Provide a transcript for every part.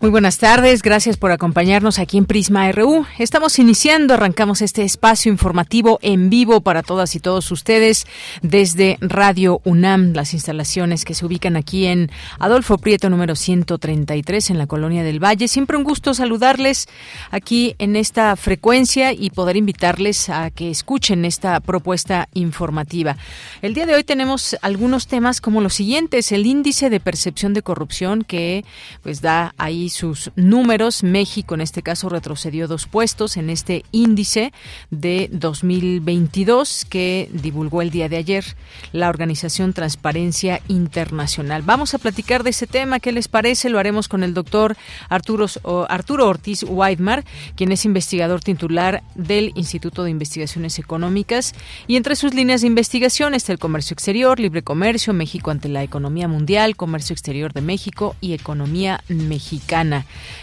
Muy buenas tardes, gracias por acompañarnos aquí en Prisma RU. Estamos iniciando, arrancamos este espacio informativo en vivo para todas y todos ustedes desde Radio UNAM, las instalaciones que se ubican aquí en Adolfo Prieto número 133 en la Colonia del Valle. Siempre un gusto saludarles aquí en esta frecuencia y poder invitarles a que escuchen esta propuesta informativa. El día de hoy tenemos algunos temas como los siguientes, el índice de percepción de corrupción que pues da ahí sus números. México, en este caso, retrocedió dos puestos en este índice de 2022 que divulgó el día de ayer la organización Transparencia Internacional. Vamos a platicar de ese tema. ¿Qué les parece? Lo haremos con el doctor Arturo, Arturo Ortiz Weidmar, quien es investigador titular del Instituto de Investigaciones Económicas. Y entre sus líneas de investigación está el comercio exterior, libre comercio, México ante la economía mundial, comercio exterior de México y economía mexicana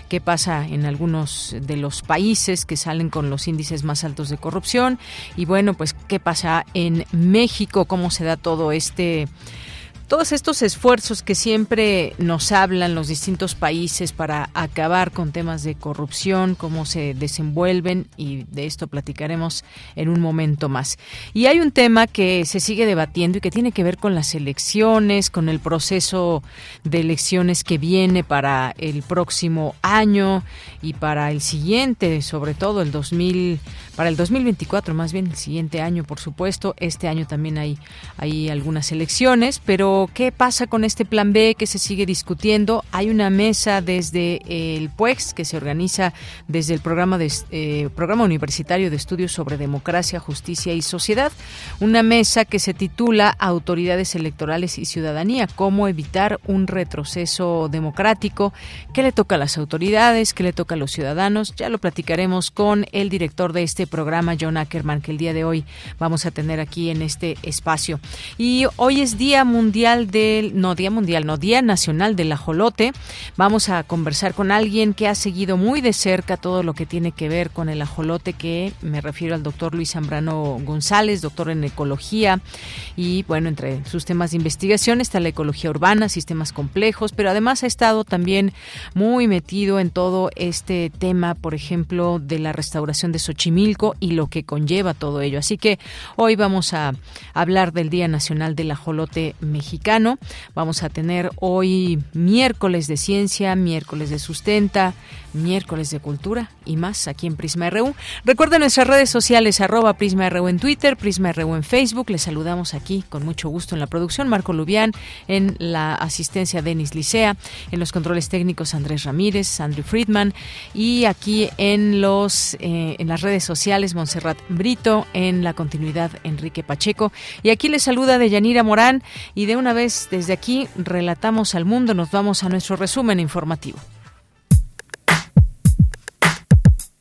qué pasa en algunos de los países que salen con los índices más altos de corrupción y bueno, pues qué pasa en México, cómo se da todo este todos estos esfuerzos que siempre nos hablan los distintos países para acabar con temas de corrupción, cómo se desenvuelven y de esto platicaremos en un momento más. Y hay un tema que se sigue debatiendo y que tiene que ver con las elecciones, con el proceso de elecciones que viene para el próximo año y para el siguiente, sobre todo el 2000, para el 2024 más bien el siguiente año, por supuesto. Este año también hay hay algunas elecciones, pero ¿qué pasa con este plan B que se sigue discutiendo? Hay una mesa desde el PUEX que se organiza desde el programa, de, eh, programa Universitario de Estudios sobre Democracia, Justicia y Sociedad. Una mesa que se titula Autoridades Electorales y Ciudadanía, cómo evitar un retroceso democrático. ¿Qué le toca a las autoridades? ¿Qué le toca a los ciudadanos? Ya lo platicaremos con el director de este programa, John Ackerman, que el día de hoy vamos a tener aquí en este espacio. Y hoy es Día Mundial del, no Día Mundial, no Día Nacional del Ajolote. Vamos a conversar con alguien que ha seguido muy de cerca todo lo que tiene que ver con el ajolote, que me refiero al doctor Luis Zambrano González, doctor en ecología. Y bueno, entre sus temas de investigación está la ecología urbana, sistemas complejos, pero además ha estado también muy metido en todo este tema, por ejemplo, de la restauración de Xochimilco y lo que conlleva todo ello. Así que hoy vamos a hablar del Día Nacional del Ajolote Mexicano Vamos a tener hoy miércoles de ciencia, miércoles de sustenta, miércoles de cultura y más aquí en Prisma RU. Recuerden nuestras redes sociales arroba Prisma RU en Twitter, Prisma RU en Facebook. Les saludamos aquí con mucho gusto en la producción Marco Lubián, en la asistencia Denis Licea, en los controles técnicos Andrés Ramírez, Andrew Friedman y aquí en los eh, en las redes sociales Montserrat Brito, en la continuidad Enrique Pacheco y aquí les saluda de Yanira Morán y de una vez desde aquí relatamos al mundo, nos vamos a nuestro resumen informativo.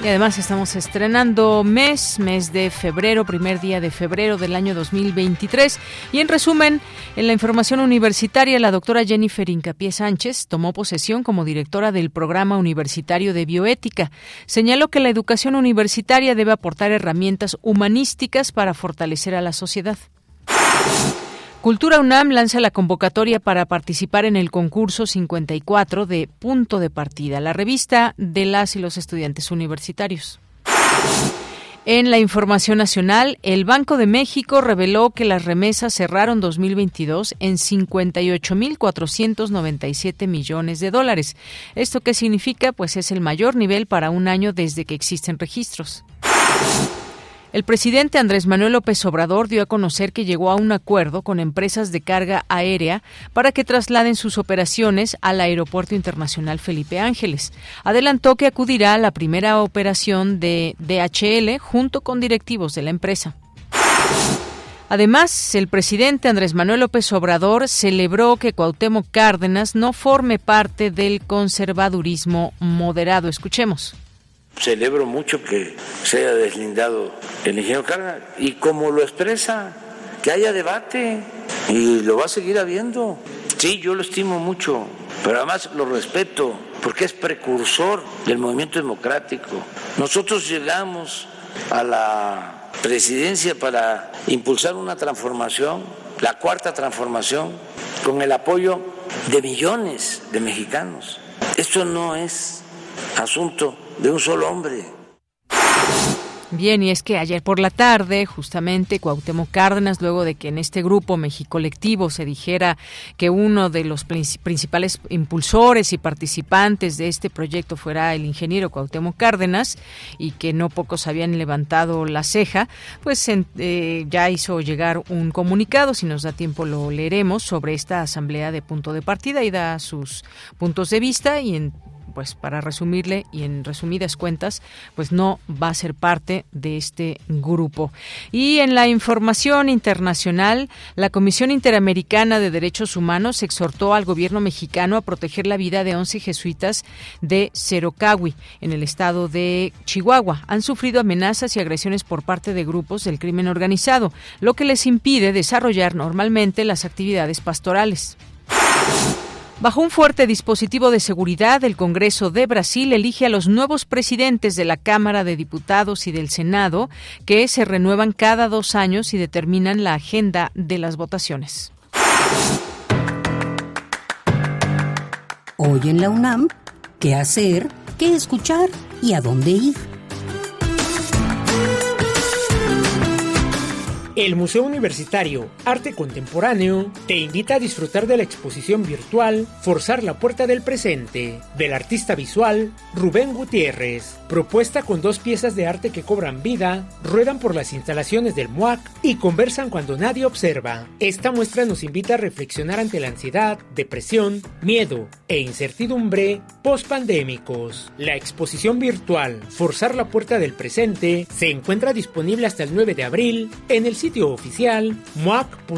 Y además estamos estrenando mes, mes de febrero, primer día de febrero del año 2023. Y en resumen, en la información universitaria, la doctora Jennifer Incapié Sánchez tomó posesión como directora del Programa Universitario de Bioética. Señaló que la educación universitaria debe aportar herramientas humanísticas para fortalecer a la sociedad. Cultura UNAM lanza la convocatoria para participar en el concurso 54 de Punto de Partida, la revista de las y los estudiantes universitarios. En la información nacional, el Banco de México reveló que las remesas cerraron 2022 en 58.497 millones de dólares. ¿Esto qué significa? Pues es el mayor nivel para un año desde que existen registros. El presidente Andrés Manuel López Obrador dio a conocer que llegó a un acuerdo con empresas de carga aérea para que trasladen sus operaciones al Aeropuerto Internacional Felipe Ángeles. Adelantó que acudirá a la primera operación de DHL junto con directivos de la empresa. Además, el presidente Andrés Manuel López Obrador celebró que Cuauhtémoc Cárdenas no forme parte del conservadurismo moderado. Escuchemos celebro mucho que se haya deslindado el ingeniero Carga y como lo expresa, que haya debate y lo va a seguir habiendo. Sí, yo lo estimo mucho, pero además lo respeto porque es precursor del movimiento democrático. Nosotros llegamos a la presidencia para impulsar una transformación, la cuarta transformación, con el apoyo de millones de mexicanos. Esto no es asunto de un solo hombre. Bien, y es que ayer por la tarde, justamente Cuauhtémoc Cárdenas, luego de que en este grupo México Colectivo se dijera que uno de los principales impulsores y participantes de este proyecto fuera el ingeniero Cuauhtémoc Cárdenas y que no pocos habían levantado la ceja, pues eh, ya hizo llegar un comunicado, si nos da tiempo lo leeremos, sobre esta asamblea de punto de partida y da sus puntos de vista y en pues para resumirle y en resumidas cuentas, pues no va a ser parte de este grupo. Y en la información internacional, la Comisión Interamericana de Derechos Humanos exhortó al gobierno mexicano a proteger la vida de 11 jesuitas de Cerocawi, en el estado de Chihuahua. Han sufrido amenazas y agresiones por parte de grupos del crimen organizado, lo que les impide desarrollar normalmente las actividades pastorales. Bajo un fuerte dispositivo de seguridad, el Congreso de Brasil elige a los nuevos presidentes de la Cámara de Diputados y del Senado, que se renuevan cada dos años y determinan la agenda de las votaciones. Hoy en la UNAM, ¿qué hacer? ¿Qué escuchar? ¿Y a dónde ir? El Museo Universitario Arte Contemporáneo te invita a disfrutar de la exposición virtual Forzar la Puerta del Presente del artista visual Rubén Gutiérrez, propuesta con dos piezas de arte que cobran vida, ruedan por las instalaciones del MUAC y conversan cuando nadie observa. Esta muestra nos invita a reflexionar ante la ansiedad, depresión, miedo e incertidumbre post-pandémicos. La exposición virtual Forzar la Puerta del Presente se encuentra disponible hasta el 9 de abril en el sitio sitio oficial moac.unam.mx.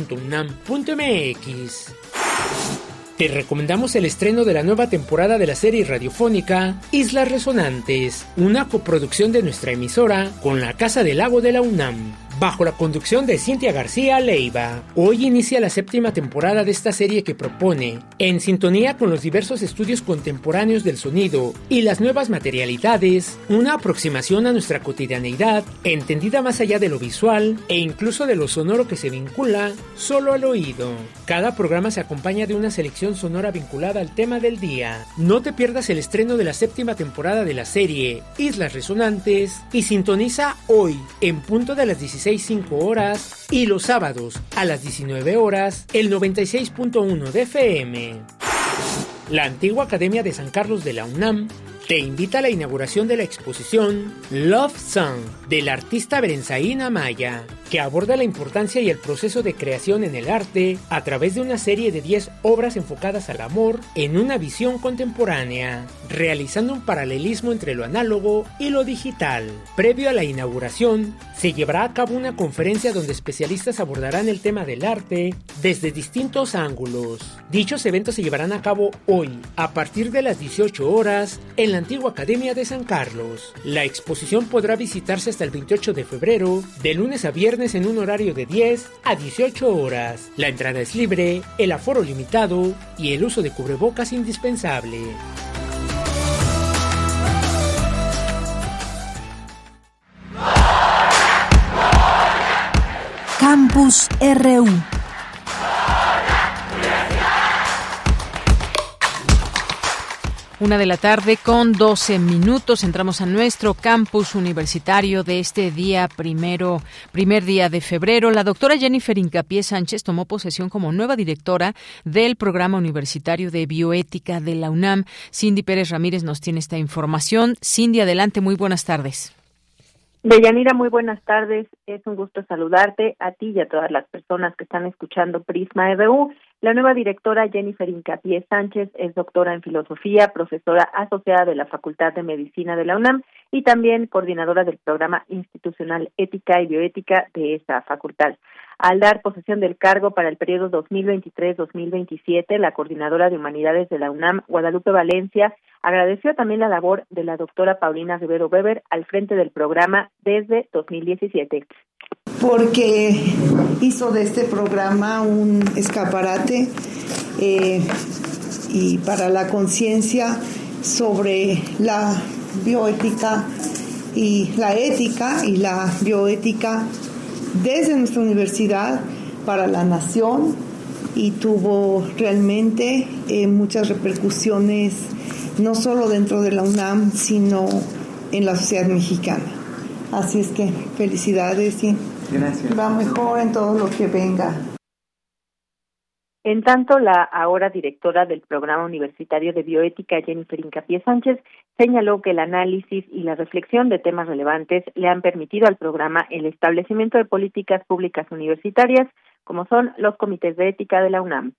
Te recomendamos el estreno de la nueva temporada de la serie radiofónica Islas Resonantes, una coproducción de nuestra emisora con la Casa del Lago de la UNAM bajo la conducción de Cintia García Leiva. Hoy inicia la séptima temporada de esta serie que propone, en sintonía con los diversos estudios contemporáneos del sonido y las nuevas materialidades, una aproximación a nuestra cotidianeidad, entendida más allá de lo visual e incluso de lo sonoro que se vincula solo al oído. Cada programa se acompaña de una selección sonora vinculada al tema del día. No te pierdas el estreno de la séptima temporada de la serie Islas Resonantes y sintoniza hoy en punto de las 16 5 horas y los sábados a las 19 horas el 96.1 de FM. La antigua Academia de San Carlos de la UNAM te invita a la inauguración de la exposición Love Song del artista Berenzaín Amaya, que aborda la importancia y el proceso de creación en el arte a través de una serie de 10 obras enfocadas al amor en una visión contemporánea, realizando un paralelismo entre lo análogo y lo digital. Previo a la inauguración, se llevará a cabo una conferencia donde especialistas abordarán el tema del arte desde distintos ángulos. Dichos eventos se llevarán a cabo hoy, a partir de las 18 horas, en la antigua Academia de San Carlos. La exposición podrá visitarse hasta el 28 de febrero, de lunes a viernes en un horario de 10 a 18 horas. La entrada es libre, el aforo limitado y el uso de cubrebocas indispensable. Campus RU Una de la tarde con 12 minutos. Entramos a nuestro campus universitario de este día primero, primer día de febrero. La doctora Jennifer Incapié Sánchez tomó posesión como nueva directora del programa universitario de bioética de la UNAM. Cindy Pérez Ramírez nos tiene esta información. Cindy, adelante. Muy buenas tardes. Deyanira, muy buenas tardes. Es un gusto saludarte a ti y a todas las personas que están escuchando Prisma RU. La nueva directora Jennifer Incapié Sánchez es doctora en filosofía, profesora asociada de la Facultad de Medicina de la UNAM y también coordinadora del programa institucional Ética y Bioética de esa facultad. Al dar posesión del cargo para el periodo 2023-2027, la coordinadora de humanidades de la UNAM, Guadalupe Valencia, agradeció también la labor de la doctora Paulina Rivero Weber al frente del programa desde 2017 porque hizo de este programa un escaparate eh, y para la conciencia sobre la bioética y la ética y la bioética desde nuestra universidad para la nación y tuvo realmente eh, muchas repercusiones no solo dentro de la UNAM sino en la sociedad mexicana. Así es que felicidades y Gracias. va mejor en todo lo que venga. En tanto, la ahora directora del Programa Universitario de Bioética, Jennifer Incapié Sánchez, señaló que el análisis y la reflexión de temas relevantes le han permitido al programa el establecimiento de políticas públicas universitarias, como son los comités de ética de la UNAM.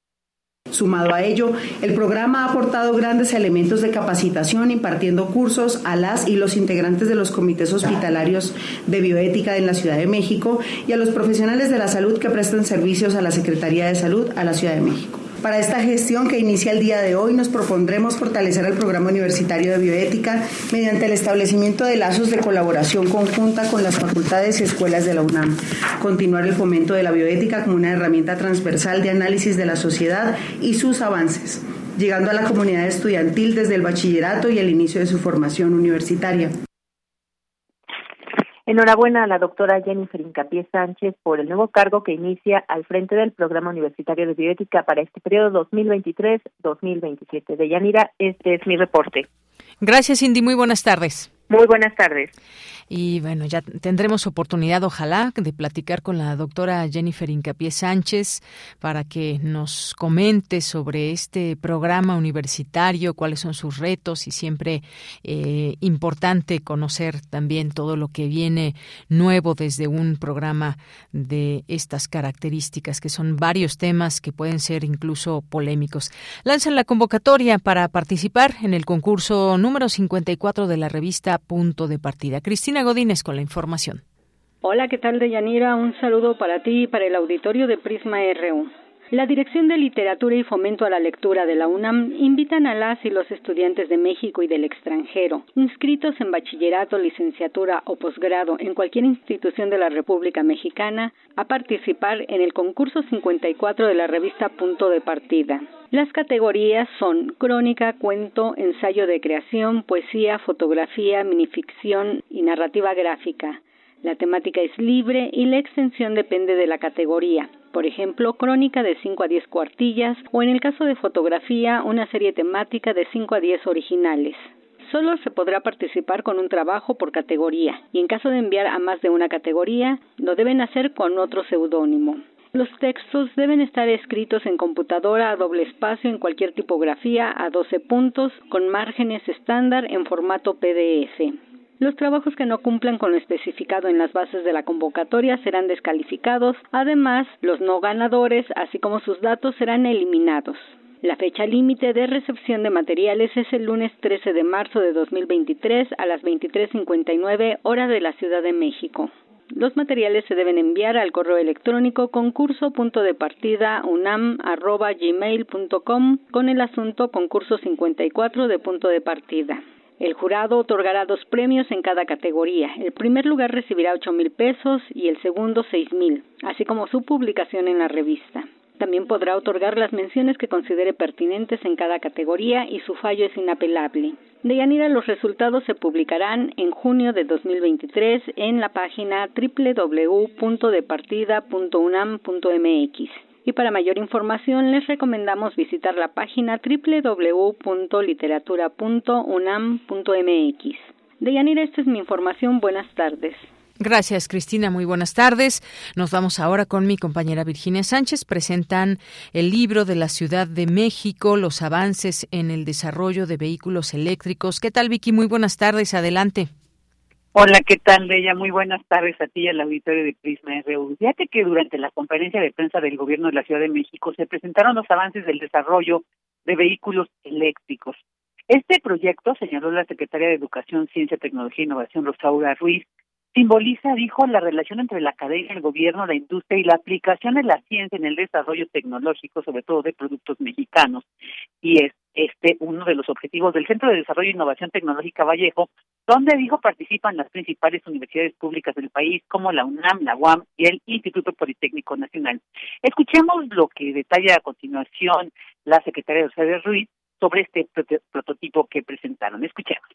Sumado a ello, el programa ha aportado grandes elementos de capacitación impartiendo cursos a las y los integrantes de los comités hospitalarios de bioética en la Ciudad de México y a los profesionales de la salud que prestan servicios a la Secretaría de Salud a la Ciudad de México. Para esta gestión que inicia el día de hoy nos propondremos fortalecer el programa universitario de bioética mediante el establecimiento de lazos de colaboración conjunta con las facultades y escuelas de la UNAM, continuar el fomento de la bioética como una herramienta transversal de análisis de la sociedad y sus avances, llegando a la comunidad estudiantil desde el bachillerato y el inicio de su formación universitaria. Enhorabuena a la doctora Jennifer Incapié Sánchez por el nuevo cargo que inicia al frente del Programa Universitario de Bioética para este periodo 2023-2027. De Yanira, este es mi reporte. Gracias, Cindy. Muy buenas tardes. Muy buenas tardes. Y bueno, ya tendremos oportunidad, ojalá, de platicar con la doctora Jennifer Incapié Sánchez para que nos comente sobre este programa universitario, cuáles son sus retos y siempre eh, importante conocer también todo lo que viene nuevo desde un programa de estas características, que son varios temas que pueden ser incluso polémicos. Lanzan la convocatoria para participar en el concurso número 54 de la revista Punto de Partida. Cristina Godínez con la información. Hola, ¿qué tal, Deyanira? Un saludo para ti y para el auditorio de Prisma RU. La Dirección de Literatura y Fomento a la Lectura de la UNAM invitan a las y los estudiantes de México y del extranjero, inscritos en bachillerato, licenciatura o posgrado en cualquier institución de la República Mexicana, a participar en el concurso 54 de la revista Punto de Partida. Las categorías son crónica, cuento, ensayo de creación, poesía, fotografía, minificción y narrativa gráfica. La temática es libre y la extensión depende de la categoría. Por ejemplo, crónica de 5 a 10 cuartillas o en el caso de fotografía, una serie temática de 5 a 10 originales. Solo se podrá participar con un trabajo por categoría y en caso de enviar a más de una categoría, lo deben hacer con otro seudónimo. Los textos deben estar escritos en computadora a doble espacio en cualquier tipografía a 12 puntos con márgenes estándar en formato PDF. Los trabajos que no cumplan con lo especificado en las bases de la convocatoria serán descalificados. Además, los no ganadores, así como sus datos, serán eliminados. La fecha límite de recepción de materiales es el lunes 13 de marzo de 2023 a las 23.59 hora de la Ciudad de México. Los materiales se deben enviar al correo electrónico concurso con el asunto concurso 54 de punto de partida. El jurado otorgará dos premios en cada categoría. El primer lugar recibirá ocho mil pesos y el segundo seis mil, así como su publicación en la revista. También podrá otorgar las menciones que considere pertinentes en cada categoría y su fallo es inapelable. De Yanira, los resultados se publicarán en junio de 2023 en la página www.departida.unam.mx. Y para mayor información les recomendamos visitar la página www.literatura.unam.mx. Deyanira, esta es mi información. Buenas tardes. Gracias, Cristina. Muy buenas tardes. Nos vamos ahora con mi compañera Virginia Sánchez. Presentan el libro de la Ciudad de México, los avances en el desarrollo de vehículos eléctricos. ¿Qué tal, Vicky? Muy buenas tardes. Adelante. Hola, ¿qué tal, Leia? Muy buenas tardes a ti y al auditorio de Prisma RU. Fíjate que durante la conferencia de prensa del Gobierno de la Ciudad de México se presentaron los avances del desarrollo de vehículos eléctricos. Este proyecto, señaló la secretaria de Educación, Ciencia, Tecnología e Innovación, Rosaura Ruiz, simboliza, dijo, la relación entre la academia, el gobierno, la industria y la aplicación de la ciencia en el desarrollo tecnológico, sobre todo de productos mexicanos. Y es este uno de los objetivos del Centro de Desarrollo e Innovación Tecnológica Vallejo, donde dijo participan las principales universidades públicas del país como la UNAM, la UAM y el Instituto Politécnico Nacional. Escuchemos lo que detalla a continuación la secretaria de Ruiz sobre este prototipo que presentaron. Escuchemos.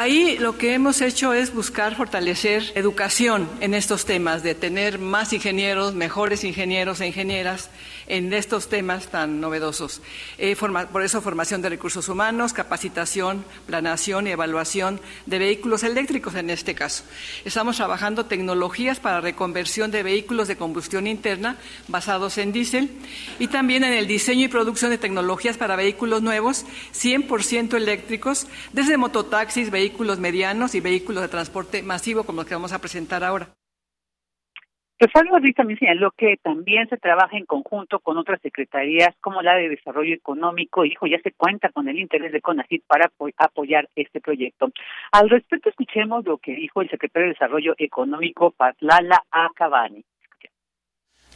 Ahí lo que hemos hecho es buscar fortalecer educación en estos temas, de tener más ingenieros, mejores ingenieros e ingenieras en estos temas tan novedosos. Eh, por eso formación de recursos humanos, capacitación, planación y evaluación de vehículos eléctricos en este caso. Estamos trabajando tecnologías para reconversión de vehículos de combustión interna basados en diésel y también en el diseño y producción de tecnologías para vehículos nuevos 100% eléctricos, desde mototaxis, vehículos vehículos medianos y vehículos de transporte masivo como los que vamos a presentar ahora. Rosario Ruiz también señaló que también se trabaja en conjunto con otras secretarías como la de Desarrollo Económico y dijo ya se cuenta con el interés de CONACYT para apoyar este proyecto. Al respecto escuchemos lo que dijo el secretario de Desarrollo Económico Patlala Acabani.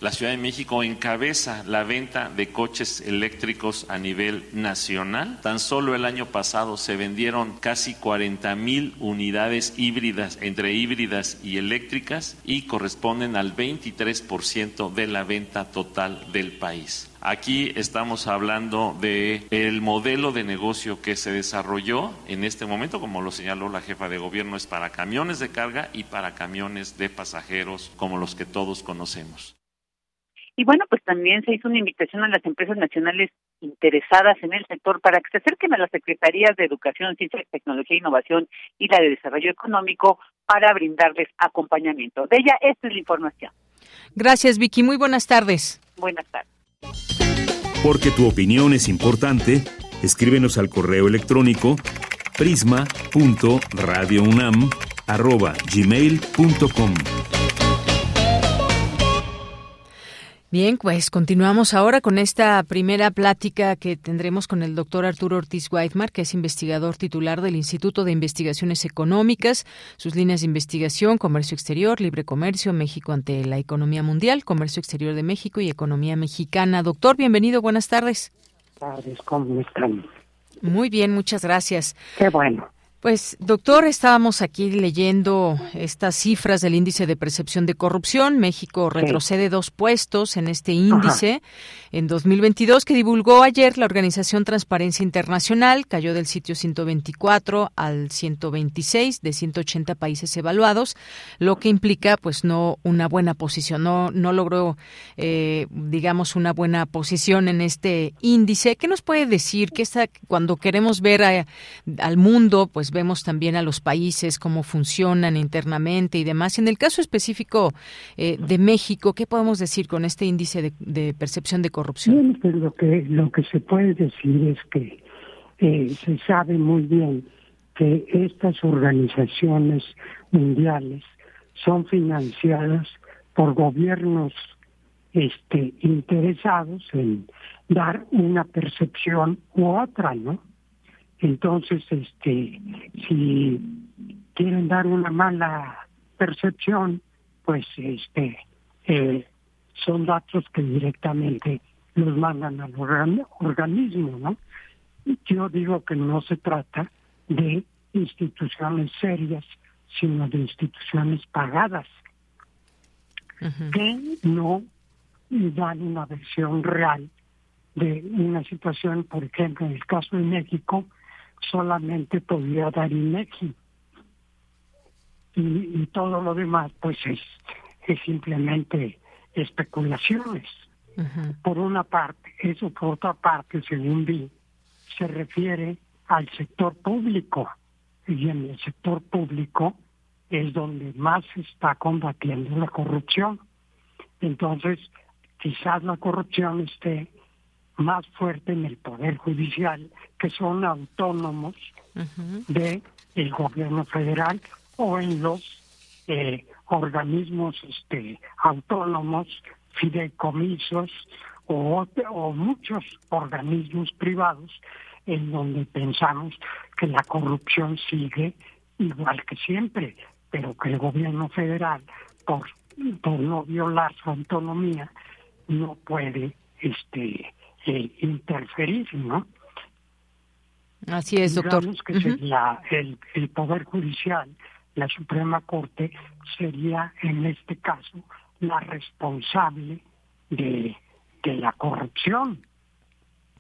La Ciudad de México encabeza la venta de coches eléctricos a nivel nacional. Tan solo el año pasado se vendieron casi 40 mil unidades híbridas, entre híbridas y eléctricas, y corresponden al 23% de la venta total del país. Aquí estamos hablando de el modelo de negocio que se desarrolló en este momento, como lo señaló la jefa de gobierno, es para camiones de carga y para camiones de pasajeros como los que todos conocemos. Y bueno, pues también se hizo una invitación a las empresas nacionales interesadas en el sector para que se acerquen a las secretarías de Educación, Ciencia, Tecnología e Innovación y la de Desarrollo Económico para brindarles acompañamiento. De ella, esta es la información. Gracias, Vicky. Muy buenas tardes. Buenas tardes. Porque tu opinión es importante, escríbenos al correo electrónico prisma.radiounam@gmail.com. Bien, pues continuamos ahora con esta primera plática que tendremos con el doctor Arturo Ortiz Whitemar, que es investigador titular del Instituto de Investigaciones Económicas, sus líneas de investigación, comercio exterior, libre comercio, México ante la economía mundial, comercio exterior de México y economía mexicana. Doctor, bienvenido, buenas tardes. Buenas tardes, ¿cómo están? Muy bien, muchas gracias. Qué bueno. Pues, doctor, estábamos aquí leyendo estas cifras del índice de percepción de corrupción. México retrocede dos puestos en este índice en 2022 que divulgó ayer la organización Transparencia Internacional. Cayó del sitio 124 al 126 de 180 países evaluados, lo que implica, pues, no una buena posición. No, no logró, eh, digamos, una buena posición en este índice. ¿Qué nos puede decir que está, cuando queremos ver al mundo, pues vemos también a los países, cómo funcionan internamente y demás. En el caso específico eh, de México, ¿qué podemos decir con este índice de, percepción de corrupción? Pues lo que, lo que se puede decir es que eh, se sabe muy bien que estas organizaciones mundiales son financiadas por gobiernos este, interesados en dar una percepción u otra, ¿no? Entonces, este, si quieren dar una mala percepción, pues este, eh, son datos que directamente los mandan al organismo, ¿no? Yo digo que no se trata de instituciones serias, sino de instituciones pagadas, que no dan una versión real de una situación, por ejemplo, en el caso de México, solamente podía dar INEGI. Y, y todo lo demás, pues es, es simplemente especulaciones. Por una parte, eso por otra parte, según vi, se refiere al sector público. Y en el sector público es donde más se está combatiendo la corrupción. Entonces, quizás la corrupción esté más fuerte en el Poder Judicial, que son autónomos de el gobierno federal o en los eh, organismos este, autónomos, fideicomisos o, o muchos organismos privados en donde pensamos que la corrupción sigue igual que siempre, pero que el gobierno federal, por, por no violar su autonomía, no puede este eh, interferir, ¿no? Así es, doctor. Digamos que sería el, el Poder Judicial, la Suprema Corte, sería en este caso la responsable de, de la corrupción,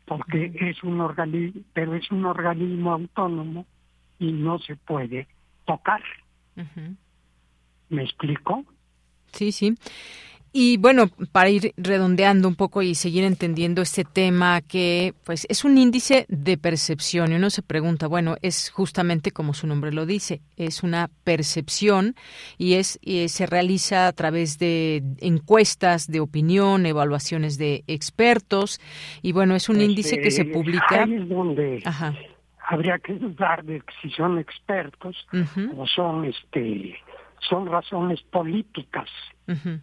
porque es un organismo, pero es un organismo autónomo y no se puede tocar. ¿Me explico? Sí, sí. Y bueno, para ir redondeando un poco y seguir entendiendo este tema que pues es un índice de percepción y uno se pregunta, bueno, es justamente como su nombre lo dice, es una percepción y es y se realiza a través de encuestas de opinión, evaluaciones de expertos y bueno, es un Este, índice que se publica Ahí es donde habría que dudar de si son expertos o son este son razones políticas. Ujú.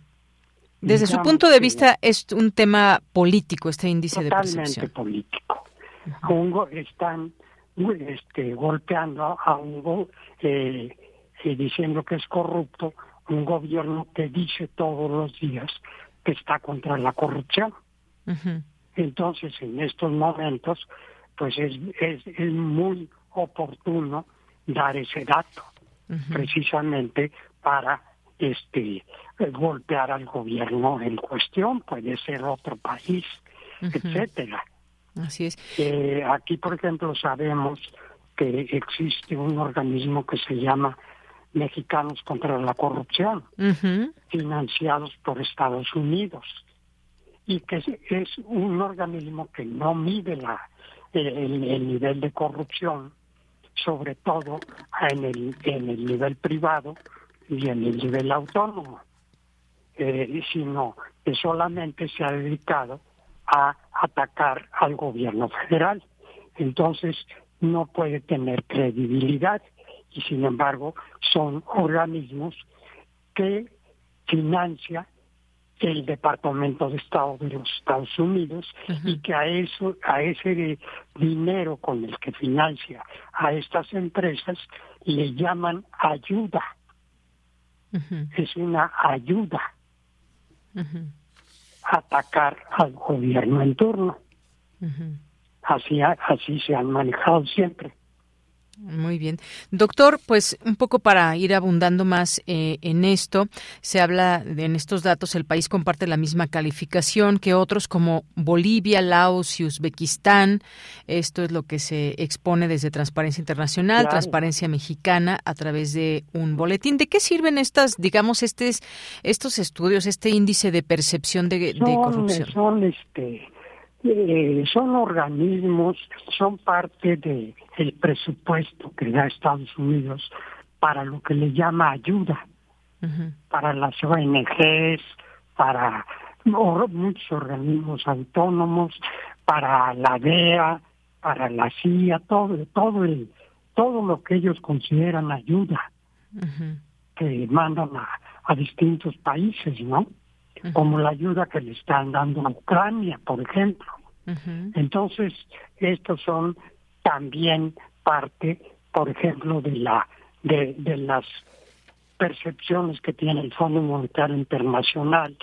Desde su punto de vista es un tema político este índice de totalmente percepción. político. A un go- están este, golpeando a- un eh, eh, diciendo que es corrupto un gobierno que dice todos los días que está contra la corrupción. Entonces, en estos momentos, pues es, es, es muy oportuno dar ese dato, precisamente para este golpear al gobierno en cuestión, puede ser otro país, etcétera. Así es. Eh, aquí, por ejemplo, sabemos que existe un organismo que se llama Mexicanos contra la Corrupción, financiados por Estados Unidos, y que es, es un organismo que no mide la, el, el nivel de corrupción, sobre todo en el, en el nivel privado y en el nivel autónomo, eh, sino que solamente se ha dedicado a atacar al gobierno federal. Entonces, no puede tener credibilidad y, sin embargo, son organismos que financia el Departamento de Estado de los Estados Unidos y que a eso a ese dinero con el que financia a estas empresas le llaman ayuda es una ayuda a atacar al gobierno en turno. Así así se han manejado siempre Muy bien. Doctor, pues un poco para ir abundando más eh, en esto, se habla de, en estos datos, el país comparte la misma calificación que otros como Bolivia, Laos y Uzbekistán. Esto es lo que se expone desde Transparencia Internacional, Claro. Transparencia Mexicana, a través de un boletín. ¿De qué sirven estas, digamos, estes, estos estudios, este índice de percepción de, de son, corrupción? son este eh, son organismos, son parte de el presupuesto que da Estados Unidos para lo que le llama ayuda, para las ONGs, para muchos organismos autónomos, para la DEA, para la CIA, todo, todo el, todo lo que ellos consideran ayuda que mandan a, a distintos países, ¿no? Como la ayuda que le están dando a Ucrania, por ejemplo. Entonces, estos son también parte, por ejemplo, de la de, de las percepciones que tiene el Fondo Monetario Internacional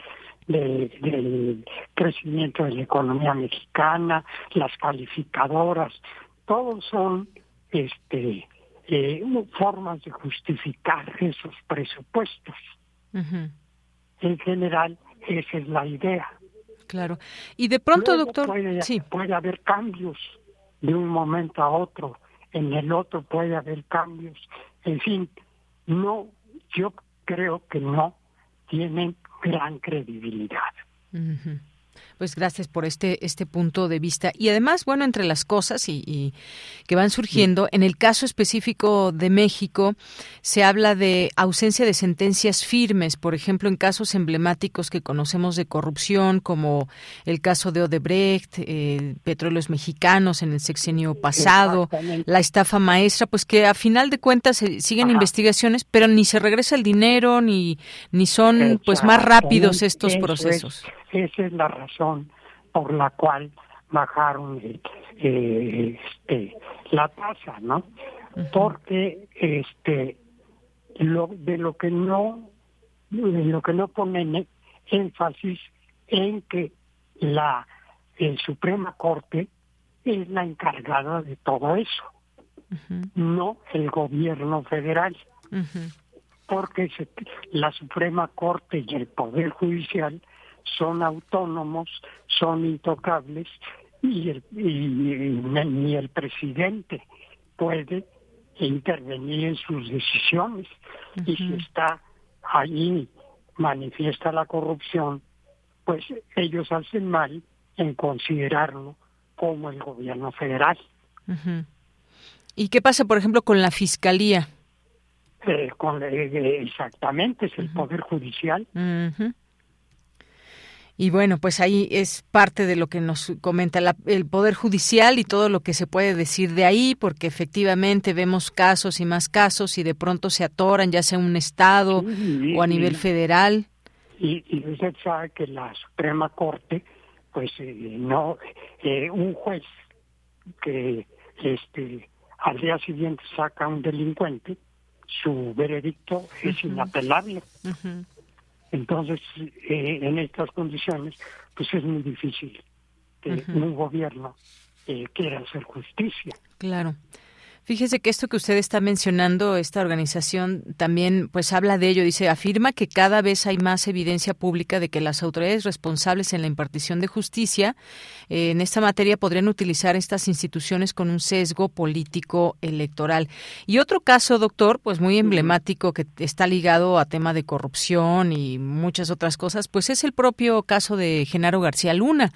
de- del crecimiento de la economía mexicana, las calificadoras, todos son este eh, formas de justificar esos presupuestos. En general, esa es la idea. Claro. Y de pronto, Luego doctor, puede, sí. puede haber cambios de un momento a otro, en el otro puede haber cambios. En fin, no, yo creo que no tienen gran credibilidad. Ujú. Pues gracias por este este punto de vista. Y además bueno entre las cosas y, que van surgiendo en el caso específico de México se habla de ausencia de sentencias firmes por ejemplo en casos emblemáticos que conocemos de corrupción como el caso de Odebrecht eh, petróleos mexicanos en el sexenio pasado la estafa maestra pues que a final de cuentas se siguen investigaciones pero ni se regresa el dinero ni ni son pues más rápidos estos procesos esa es la razón por la cual bajaron eh, este, la tasa, ¿no? Porque este lo de lo que no de lo que no ponen énfasis en que la Suprema Corte es la encargada de todo eso, no el gobierno federal, porque la Suprema Corte y el Poder Judicial son autónomos, son intocables y, el, ni el presidente puede intervenir en sus decisiones. Y si está ahí, manifiesta la corrupción, pues ellos hacen mal en considerarlo como el gobierno federal. ¿Y qué pasa, por ejemplo, con la fiscalía? Eh, con, eh, exactamente, es el Poder Judicial. Y bueno, pues ahí es parte de lo que nos comenta el Poder Judicial y todo lo que se puede decir de ahí, porque efectivamente vemos casos y más casos y de pronto se atoran, ya sea en un Estado o a nivel federal. Y, usted sabe que la Suprema Corte, pues eh, no, eh, un juez que este al día siguiente saca a un delincuente, su veredicto es inapelable. Entonces, eh, en estas condiciones, pues es muy difícil que un gobierno eh, quiera hacer justicia. Claro. Fíjese que esto que usted está mencionando, esta organización también pues habla de ello, dice, afirma que cada vez hay más evidencia pública de que las autoridades responsables en la impartición de justicia eh, en esta materia podrían utilizar estas instituciones con un sesgo político electoral. Y otro caso, doctor, pues muy emblemático que está ligado a tema de corrupción y muchas otras cosas, pues es el propio caso de Genaro García Luna.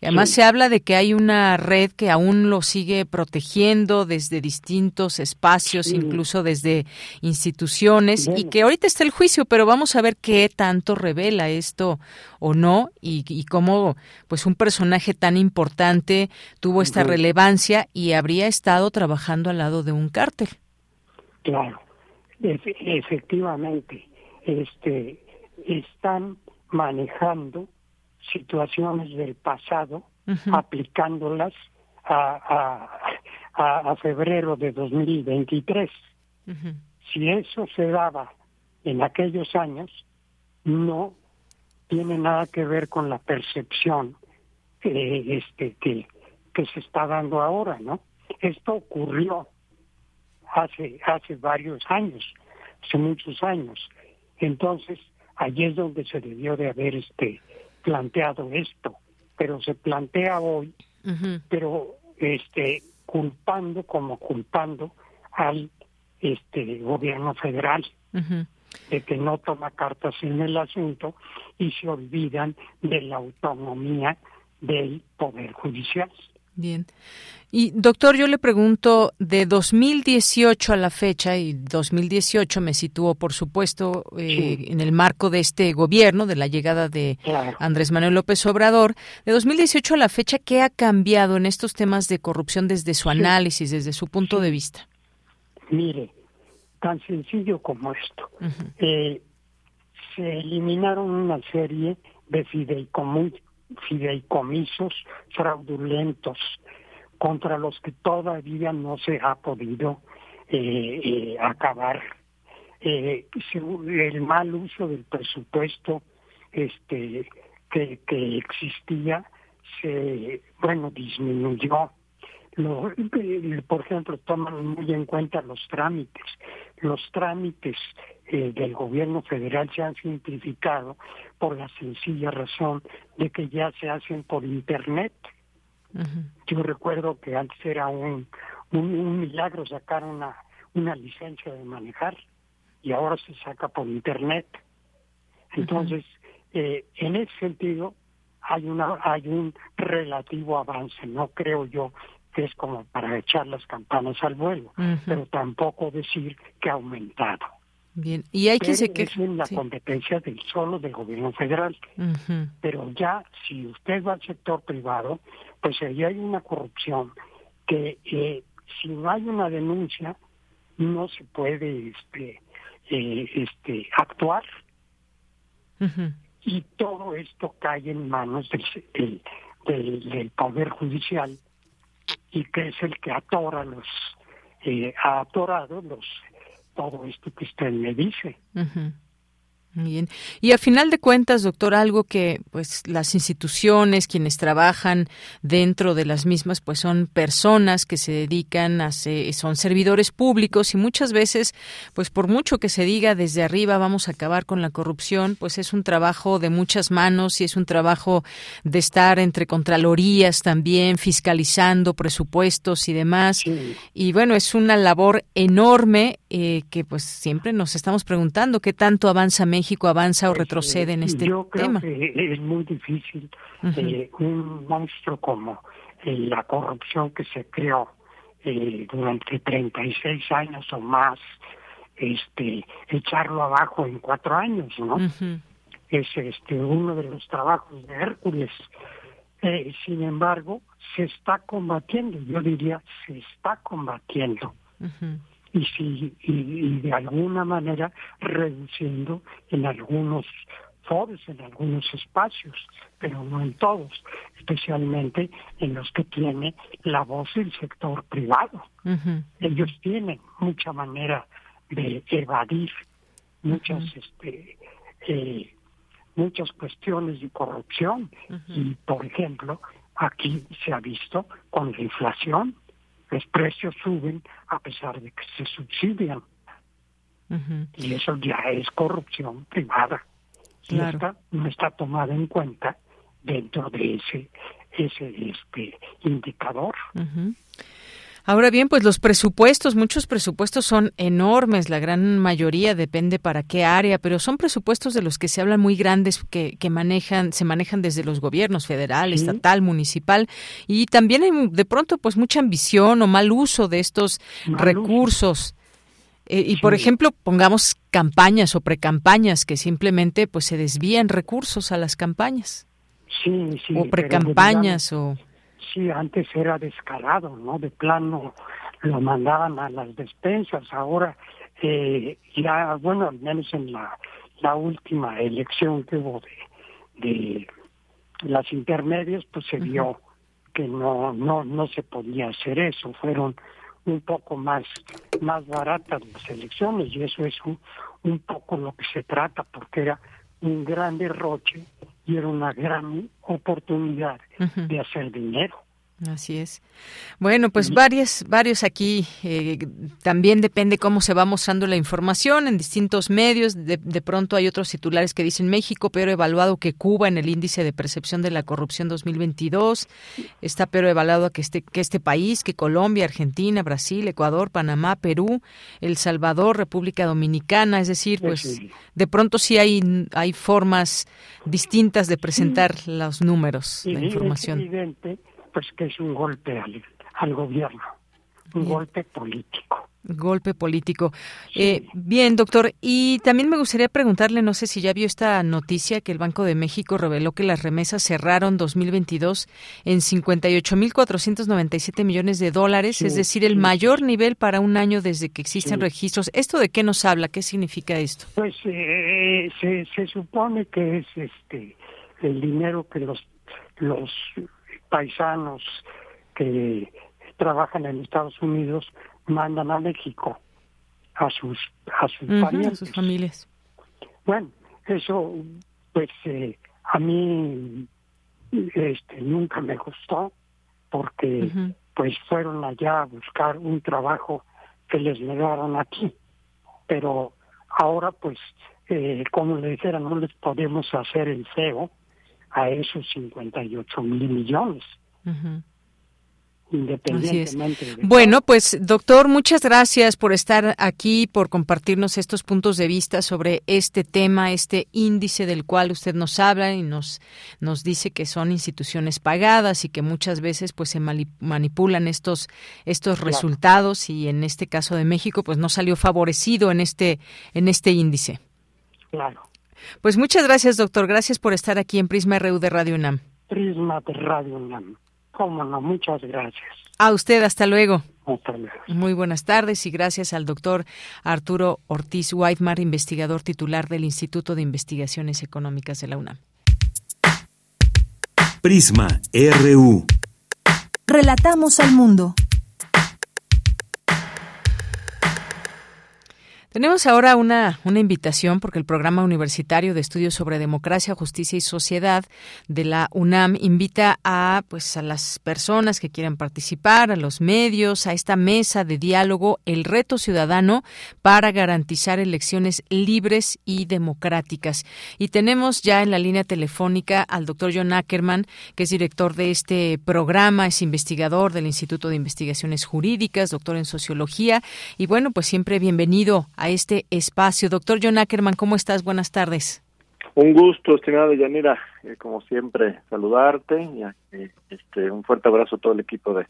Y además se habla de que hay una red que aún lo sigue protegiendo desde distintos distintos espacios, incluso desde instituciones, y que ahorita está el juicio, pero vamos a ver qué tanto revela esto o no, y, cómo pues un personaje tan importante tuvo esta relevancia y habría estado trabajando al lado de un cártel. Claro, efectivamente, este están manejando situaciones del pasado, aplicándolas a, a, febrero de 2023. Si eso se daba en aquellos años, no tiene nada que ver con la percepción que, este, que, que se está dando ahora, ¿no? Esto ocurrió hace, hace varios años, hace muchos años. Entonces, allí es donde se debió de haber este planteado esto, pero se plantea hoy, pero este culpando como culpando al este gobierno federal de que no toma cartas en el asunto y se olvidan de la autonomía del poder judicial. Bien. Y doctor, yo le pregunto, de 2018 a la fecha, y 2018 me sitúo, por supuesto, eh, en el marco de este gobierno, de la llegada de Andrés Manuel López Obrador, de 2018 a la fecha, ¿qué ha cambiado en estos temas de corrupción desde su análisis, desde su punto de vista? Mire, tan sencillo como esto. Eh, se eliminaron una serie de fideicomisos fideicomisos fraudulentos contra los que todavía no se ha podido eh, eh, acabar. Eh, el mal uso del presupuesto este que, existía se bueno disminuyó por ejemplo, toman muy en cuenta los trámites. Los trámites eh, del gobierno federal se han simplificado por la sencilla razón de que ya se hacen por Internet. Yo recuerdo que antes era un, un, milagro sacar una, una licencia de manejar y ahora se saca por Internet. Entonces, eh, en ese sentido, hay una hay un relativo avance no creo yo que es como para echar las campanas al vuelo pero tampoco decir que ha aumentado. Bien y hay que se que es en la competencia del solo del gobierno federal. Pero ya si usted va al sector privado pues ahí hay una corrupción que eh, si no hay una denuncia no se puede este eh, este actuar. Y todo esto cae en manos del, del, poder judicial y que es el que atora los eh, ha atorado los todo esto que usted me dice Bien. Y a final de cuentas, doctor, algo que pues las instituciones, quienes trabajan dentro de las mismas, pues son personas que se dedican a son servidores públicos y muchas veces, pues por mucho que se diga desde arriba vamos a acabar con la corrupción, pues es un trabajo de muchas manos y es un trabajo de estar entre contralorías también, fiscalizando presupuestos y demás. Y bueno, es una labor enorme eh, que pues siempre nos estamos preguntando qué tanto avanza México México avanza o pues, retrocede en este yo creo tema? Que es muy difícil eh, un monstruo como eh, la corrupción que se creó eh, durante 36 años o más, este, echarlo abajo en cuatro años, ¿no? Es este uno de los trabajos de Hércules. sin embargo, se está combatiendo, yo diría, se está combatiendo y, si, y, de alguna manera reduciendo en algunos foros, en algunos espacios, pero no en todos, especialmente en los que tiene la voz del sector privado. Ellos tienen mucha manera de evadir muchas este eh, muchas cuestiones de corrupción. Y por ejemplo aquí se ha visto con la inflación los precios suben a pesar de que se subsidian. Y eso ya es corrupción privada. Y esta no está tomada en cuenta dentro de ese ese este indicador. Ahora bien, pues los presupuestos, muchos presupuestos son enormes, la gran mayoría depende para qué área, pero son presupuestos de los que se hablan muy grandes que, que manejan, se manejan desde los gobiernos federal, estatal, municipal y también hay de pronto pues mucha ambición o mal uso de estos recursos. Eh, y por ejemplo, pongamos campañas o precampañas que simplemente pues se desvían recursos a las campañas. Sí, sí. O precampañas o sí, antes era descarado, ¿no? De plano lo mandaban a las despensas, ahora eh, ya, bueno, al menos en la, la última elección que hubo de, de las intermedias, pues se vio que no, no, no se podía hacer eso, fueron un poco más, más baratas las elecciones y eso es un, un poco lo que se trata, porque era un gran derroche y era una gran oportunidad de hacer dinero. Así es. Bueno, pues varios, varios aquí. Eh, también depende cómo se va mostrando la información en distintos medios. De, pronto hay otros titulares que dicen México peor evaluado que Cuba en el índice de percepción de la corrupción 2022. Está peor evaluado que este, que este país, que Colombia, Argentina, Brasil, Ecuador, Panamá, Perú, El Salvador, República Dominicana. Es decir, pues, pues de pronto sí hay, hay formas distintas de presentar los números, la información pues que es un golpe al, al gobierno, un golpe político. Golpe político. Eh, bien, doctor. Y también me gustaría preguntarle, no sé si ya vio esta noticia que el Banco de México reveló que las remesas cerraron 2022 en 58.497 millones de dólares, es decir, el mayor nivel para un año desde que existen registros. ¿Esto de qué nos habla? ¿Qué significa esto? Pues eh, se, se supone que es este el dinero que los los paisanos que trabajan en Estados Unidos mandan a México a sus a sus sus familias. Bueno, eso pues eh, a mí este nunca me gustó porque pues fueron allá a buscar un trabajo que les negaron aquí, pero ahora pues eh, como le dijera no les podemos hacer el feo a esos 58 mil millones. independientemente. bueno, pues doctor, muchas gracias por estar aquí, por compartirnos estos puntos de vista sobre este tema, este índice del cual usted nos habla y nos nos dice que son instituciones pagadas y que muchas veces pues se manipulan estos estos resultados y en este caso de México pues no salió favorecido en este en este índice. Claro. Pues muchas gracias, doctor. Gracias por estar aquí en Prisma RU de Radio UNAM. Prisma de Radio UNAM. Cómo no, muchas gracias. A usted, hasta luego. Hasta luego. Muy buenas tardes y gracias al doctor Arturo Ortiz Whitemar, investigador titular del Instituto de Investigaciones Económicas de la UNAM. Prisma RU. Relatamos al mundo. Tenemos ahora una, una invitación porque el Programa Universitario de Estudios sobre Democracia, Justicia y Sociedad de la UNAM invita a pues a las personas que quieran participar, a los medios, a esta mesa de diálogo El reto ciudadano para garantizar elecciones libres y democráticas. Y tenemos ya en la línea telefónica al doctor John Ackerman, que es director de este programa, es investigador del Instituto de Investigaciones Jurídicas, doctor en sociología y bueno, pues siempre bienvenido a este espacio. Doctor John Ackerman, ¿cómo estás? Buenas tardes. Un gusto, estimada Yanira, eh, como siempre, saludarte y eh, este, un fuerte abrazo a todo el equipo de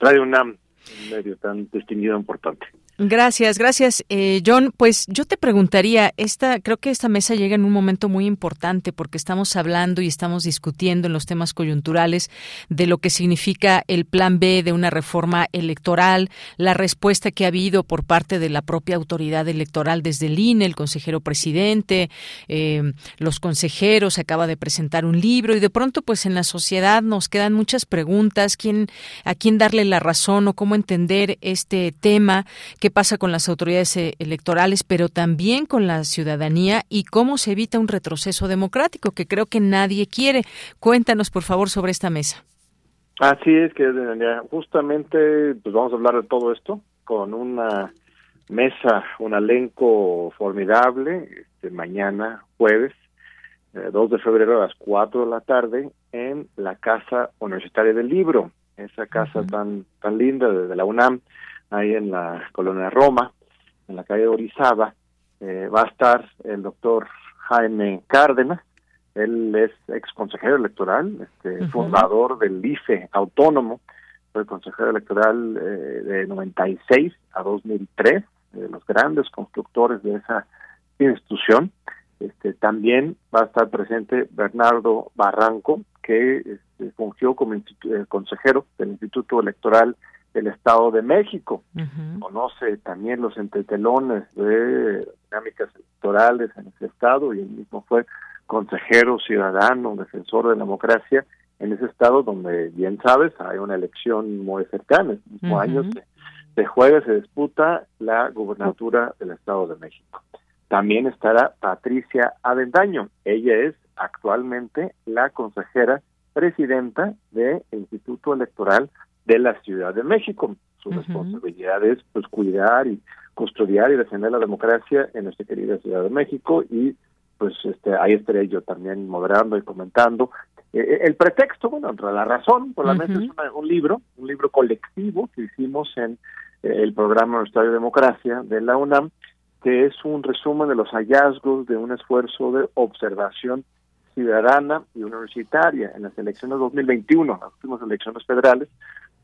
Radio UNAM, un medio tan distinguido e importante. Gracias, gracias, eh, John. Pues yo te preguntaría, esta, creo que esta mesa llega en un momento muy importante porque estamos hablando y estamos discutiendo en los temas coyunturales de lo que significa el plan B de una reforma electoral, la respuesta que ha habido por parte de la propia autoridad electoral desde el INE, el consejero presidente, eh, los consejeros, se acaba de presentar un libro y de pronto, pues en la sociedad nos quedan muchas preguntas, quién, a quién darle la razón o cómo entender este tema que pasa con las autoridades eh, electorales, pero también con la ciudadanía y cómo se evita un retroceso democrático que creo que nadie quiere. Cuéntanos, por favor, sobre esta mesa. Así es que justamente pues vamos a hablar de todo esto con una mesa, un elenco formidable, este, mañana jueves, 2 eh, de febrero a las 4 de la tarde en la Casa Universitaria del Libro, esa casa tan tan linda de la UNAM, ahí en la colonia Roma, en la calle Orizaba, eh, va a estar el doctor Jaime Cárdenas, él es ex consejero electoral, este, fundador del IFE autónomo, fue consejero electoral eh, de 96 a 2003, de los grandes constructores de esa institución. Este, también va a estar presente Bernardo Barranco, que este, fungió como eh, consejero del Instituto Electoral el Estado de México. Conoce también los entretelones de dinámicas electorales en ese Estado y él mismo fue consejero ciudadano, defensor de la democracia en ese Estado donde, bien sabes, hay una elección muy cercana. El mismo año se, se juega, se disputa la gubernatura del Estado de México. También estará Patricia Avendaño. Ella es actualmente la consejera presidenta del Instituto Electoral de la Ciudad de México. Su responsabilidad es pues cuidar y custodiar y defender la democracia en nuestra querida Ciudad de México y pues este ahí estaré yo también moderando y comentando. Eh, eh, el pretexto, bueno, la razón por la mesa es un libro, un libro colectivo que hicimos en eh, el programa Universitario de Democracia de la UNAM, que es un resumen de los hallazgos de un esfuerzo de observación ciudadana y universitaria en las elecciones 2021, las últimas elecciones federales,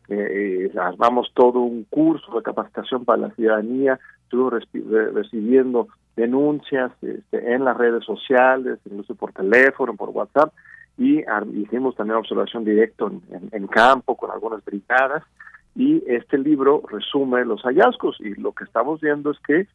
eh, armamos todo un curso de capacitación para la ciudadanía, estuvo recibiendo denuncias este, en las redes sociales, incluso por teléfono, por WhatsApp, y hicimos también observación directa en, campo con algunas brigadas, y este libro resume los hallazgos, y lo que estamos viendo es que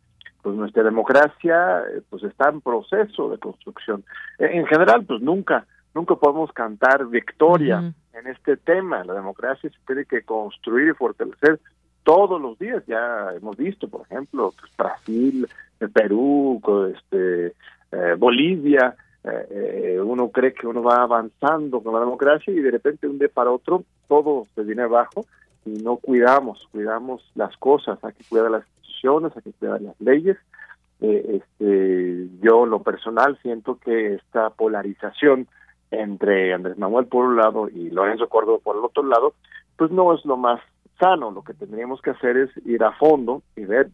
pues nuestra democracia eh, pues está en proceso de construcción. En general, pues nunca nunca podemos cantar victoria en este tema. La democracia se tiene que construir y fortalecer todos los días. Ya hemos visto, por ejemplo, pues, Brasil, eh, Perú, este, eh, Bolivia. Eh, uno cree que uno va avanzando con la democracia y de repente un día para otro todo se viene abajo y no cuidamos, cuidamos las cosas, hay que cuidar las instituciones, hay que cuidar las leyes. este, yo, lo personal, siento que esta polarización entre Andrés Manuel por un lado y Lorenzo Córdoba por el otro lado, pues no es lo más sano. Lo que tendríamos que hacer es ir a fondo y ver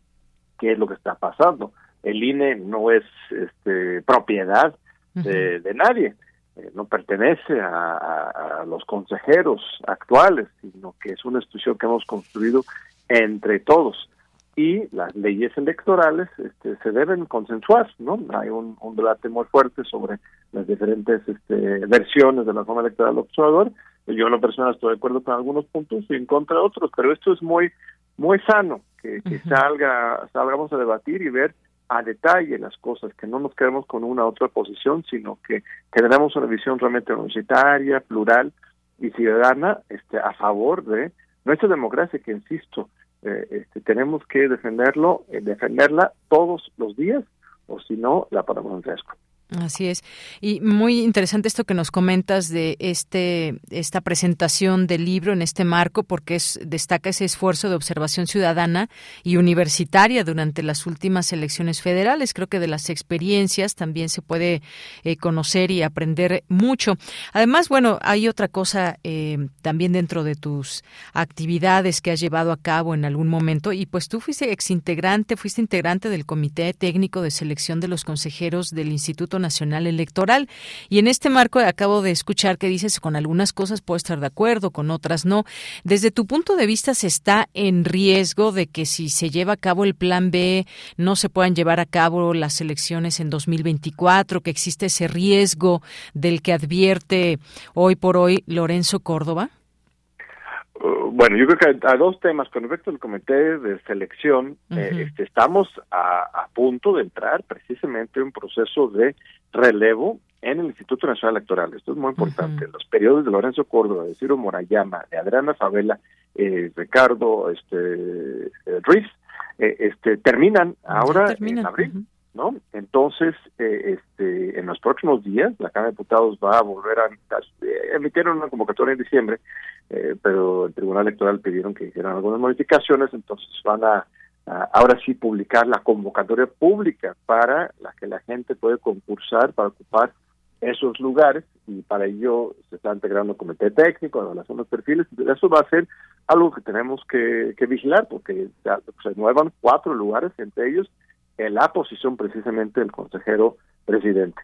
qué es lo que está pasando. El INE no es este, propiedad de, de nadie, eh, no pertenece a, a, los consejeros actuales, sino que es una institución que hemos construido entre todos. Y las leyes electorales este, se deben consensuar, ¿no? Hay un, un debate muy fuerte sobre las diferentes este, versiones de la forma electoral observador. Yo en lo personal estoy de acuerdo con algunos puntos y en contra de otros, pero esto es muy muy sano que, que salga salgamos a debatir y ver a detalle las cosas, que no nos quedemos con una otra posición, sino que generemos una visión realmente universitaria, plural y ciudadana este, a favor de nuestra democracia, que insisto, eh, este, tenemos que defenderlo, eh, defenderla todos los días, o si no, la ponemos en riesgo. Así es. Y muy interesante esto que nos comentas de este esta presentación del libro en este marco porque es, destaca ese esfuerzo de observación ciudadana y universitaria durante las últimas elecciones federales. Creo que de las experiencias también se puede eh, conocer y aprender mucho. Además, bueno, hay otra cosa eh, también dentro de tus actividades que has llevado a cabo en algún momento y pues tú fuiste exintegrante, fuiste integrante del Comité Técnico de Selección de los Consejeros del Instituto Nacional Electoral. Y en este marco acabo de escuchar que dices con algunas cosas puedo estar de acuerdo, con otras no. Desde tu punto de vista, ¿se está en riesgo de que si se lleva a cabo el plan B no se puedan llevar a cabo las elecciones en 2024, que existe ese riesgo del que advierte hoy por hoy Lorenzo Córdoba? Bueno, yo creo que a, dos temas. Con respecto al comité de selección, uh -huh. eh, este, estamos a, a, punto de entrar precisamente en un proceso de relevo en el Instituto Nacional Electoral. Esto es muy importante. Uh -huh. Los periodos de Lorenzo Córdoba, de Ciro Morayama, de Adriana Favela, eh, Ricardo este, eh, Ruiz, este, terminan ahora terminan. en abril. ¿No? Entonces, eh, este, en los próximos días, la Cámara de Diputados va a volver a, a emitieron una convocatoria en diciembre, eh, pero el Tribunal Electoral pidieron que hicieran algunas modificaciones, entonces van a, ahora sí publicar la convocatoria pública para la que la gente puede concursar para ocupar esos lugares y para ello se está integrando un comité técnico, evaluación de los perfiles, eso va a ser algo que tenemos que, que vigilar porque se muevan cuatro lugares, entre ellos en la posición precisamente del consejero presidente.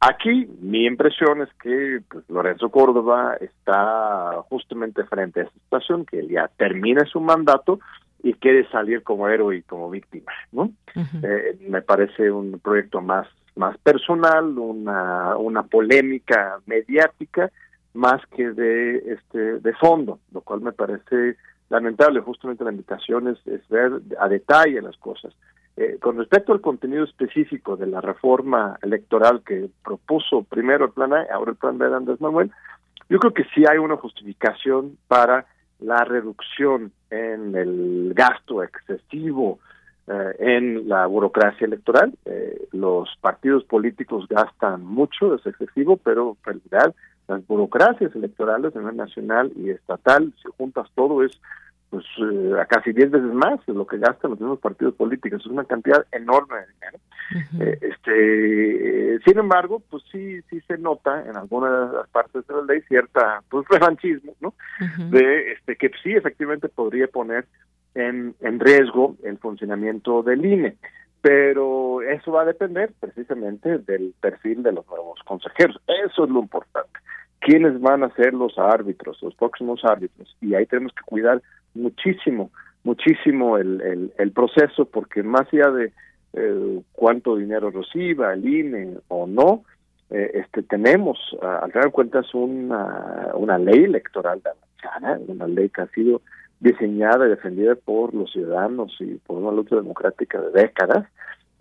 Aquí mi impresión es que pues, Lorenzo Córdoba está justamente frente a esa situación, que él ya termina su mandato y quiere salir como héroe y como víctima, ¿no? Uh -huh. eh, me parece un proyecto más más personal, una una polémica mediática más que de este de fondo, lo cual me parece lamentable. Justamente la invitación es, es ver a detalle las cosas. Eh, con respecto al contenido específico de la reforma electoral que propuso primero el plan A, ahora el plan B de Andrés Manuel, yo creo que sí hay una justificación para la reducción en el gasto excesivo eh, en la burocracia electoral. Eh, los partidos políticos gastan mucho, es excesivo, pero en realidad las burocracias electorales a nivel nacional y estatal, si juntas todo, es pues eh, a casi 10 veces más de lo que gastan los mismos partidos políticos. Es una cantidad enorme de dinero. Uh -huh. eh, este, sin embargo, pues sí, sí se nota en algunas partes de la ley cierta, pues revanchismo, ¿no? Uh -huh. De este que sí efectivamente podría poner en, en riesgo el funcionamiento del INE. Pero eso va a depender precisamente del perfil de los nuevos consejeros. Eso es lo importante. ¿Quiénes van a ser los árbitros, los próximos árbitros? Y ahí tenemos que cuidar muchísimo, muchísimo el, el, proceso, porque más allá de eh, cuánto dinero reciba el INE o no, eh, este tenemos, al final de cuentas, una, una ley electoral de avanzada, una ley que ha sido diseñada y defendida por los ciudadanos y por una lucha democrática de décadas,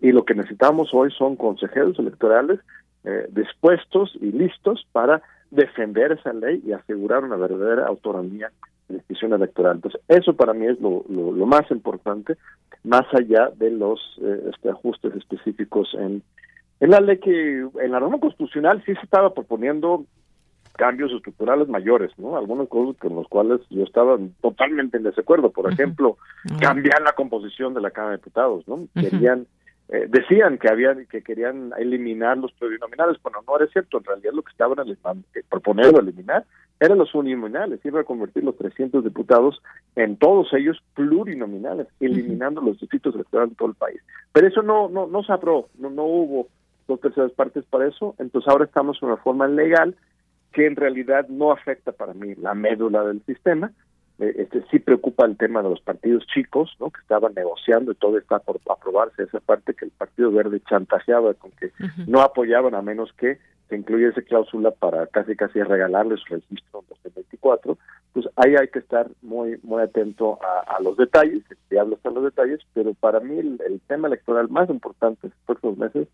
y lo que necesitamos hoy son consejeros electorales eh, dispuestos y listos para defender esa ley y asegurar una verdadera autonomía decisión electoral. Entonces, eso para mí es lo, lo, lo más importante, más allá de los eh, este, ajustes específicos en, en la ley que, en la norma constitucional sí se estaba proponiendo cambios estructurales mayores, ¿no? Algunas cosas con las cuales yo estaba totalmente en desacuerdo. Por ejemplo, uh -huh. cambiar la composición de la Cámara de Diputados, ¿no? Uh -huh. Querían eh, decían que habían que querían eliminar los plurinominales, bueno, no era cierto, en realidad lo que estaban proponiendo eliminar eran los uninominales, iba a convertir los 300 diputados en todos ellos plurinominales, eliminando los distritos electorales de todo el país. Pero eso no no no se aprobó, no, no hubo dos terceras partes para eso, entonces ahora estamos en una forma legal que en realidad no afecta para mí la médula del sistema, eh, este sí preocupa el tema de los partidos chicos, ¿no? Que estaban negociando y todo está por aprobarse esa parte que el Partido Verde chantajeaba con que no apoyaban a menos que se incluyese cláusula para casi casi regalarles su registro en 2024. Pues ahí hay que estar muy muy atento a, los detalles, diablo está en los detalles, pero para mí el, tema electoral más importante en los próximos meses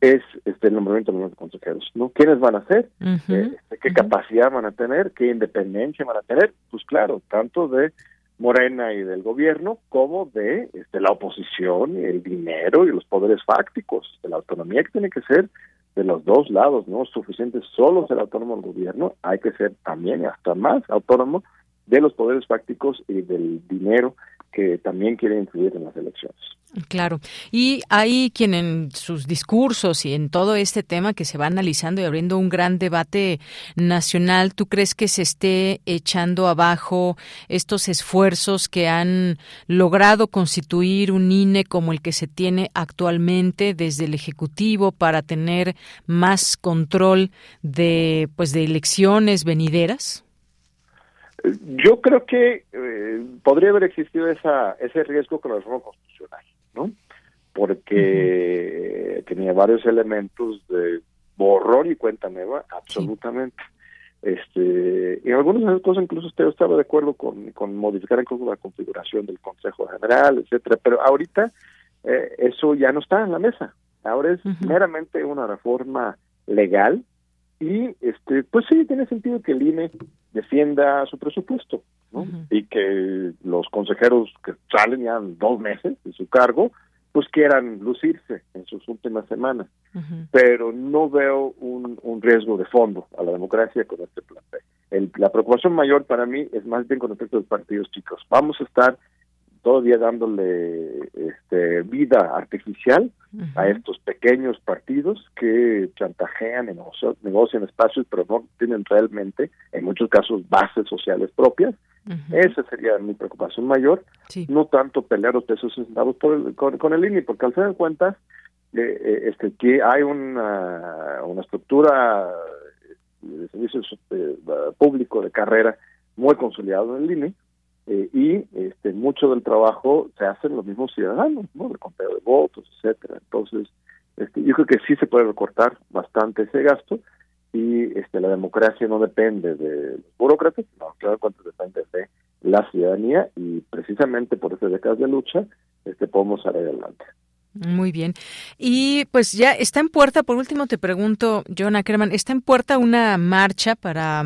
es este el nombramiento de los consejeros, ¿no? ¿Quiénes van a ser? Eh, este, ¿Qué capacidad van a tener? ¿Qué independencia van a tener? Pues claro, tanto de Morena y del gobierno como de este, la oposición, el dinero y los poderes fácticos, de la autonomía que tiene que ser de los dos lados, no suficiente solo ser autónomo del gobierno, hay que ser también hasta más autónomo de los poderes fácticos y del dinero que también quiere influir en las elecciones. Claro. Y hay quien en sus discursos y en todo este tema que se va analizando y abriendo un gran debate nacional, ¿tú crees que se esté echando abajo estos esfuerzos que han logrado constituir un INE como el que se tiene actualmente desde el Ejecutivo para tener más control de, pues, de elecciones venideras? Yo creo que eh, podría haber existido esa, ese riesgo con la reforma constitucional, ¿no? Porque tenía varios elementos de borrón y cuenta nueva, absolutamente. Este, y en algunas de esas cosas incluso usted estaba de acuerdo con, con modificar incluso la configuración del Consejo General, etcétera, pero ahorita eh, eso ya no está en la mesa. Ahora es meramente una reforma legal y este pues sí tiene sentido que el INE defienda su presupuesto ¿no? y que los consejeros que salen ya dos meses de su cargo pues quieran lucirse en sus últimas semanas. Pero no veo un, un, riesgo de fondo a la democracia con este plan el, la preocupación mayor para mí es más bien con respecto a los partidos chicos. Vamos a estar todavía dándole este, vida artificial a estos pequeños partidos que chantajean y negocian, espacios, pero no tienen realmente, en muchos casos, bases sociales propias. Esa sería mi preocupación mayor, no tanto pelear los pesos centavos por con, el INE, porque al fin de cuentas, eh, eh, este, que hay una, una estructura de servicios eh, público de carrera muy consolidado en el INE, eh, y este mucho del trabajo se hace en los mismos ciudadanos, ¿no? El conteo de votos, etcétera. Entonces, este, yo creo que sí se puede recortar bastante ese gasto y este la democracia no depende de los burócratas, no, claro cuánto depende de la ciudadanía y precisamente por esas décadas de lucha este podemos salir adelante. Muy bien. Y pues ya está en puerta, por último te pregunto, John Ackerman, está en puerta una marcha para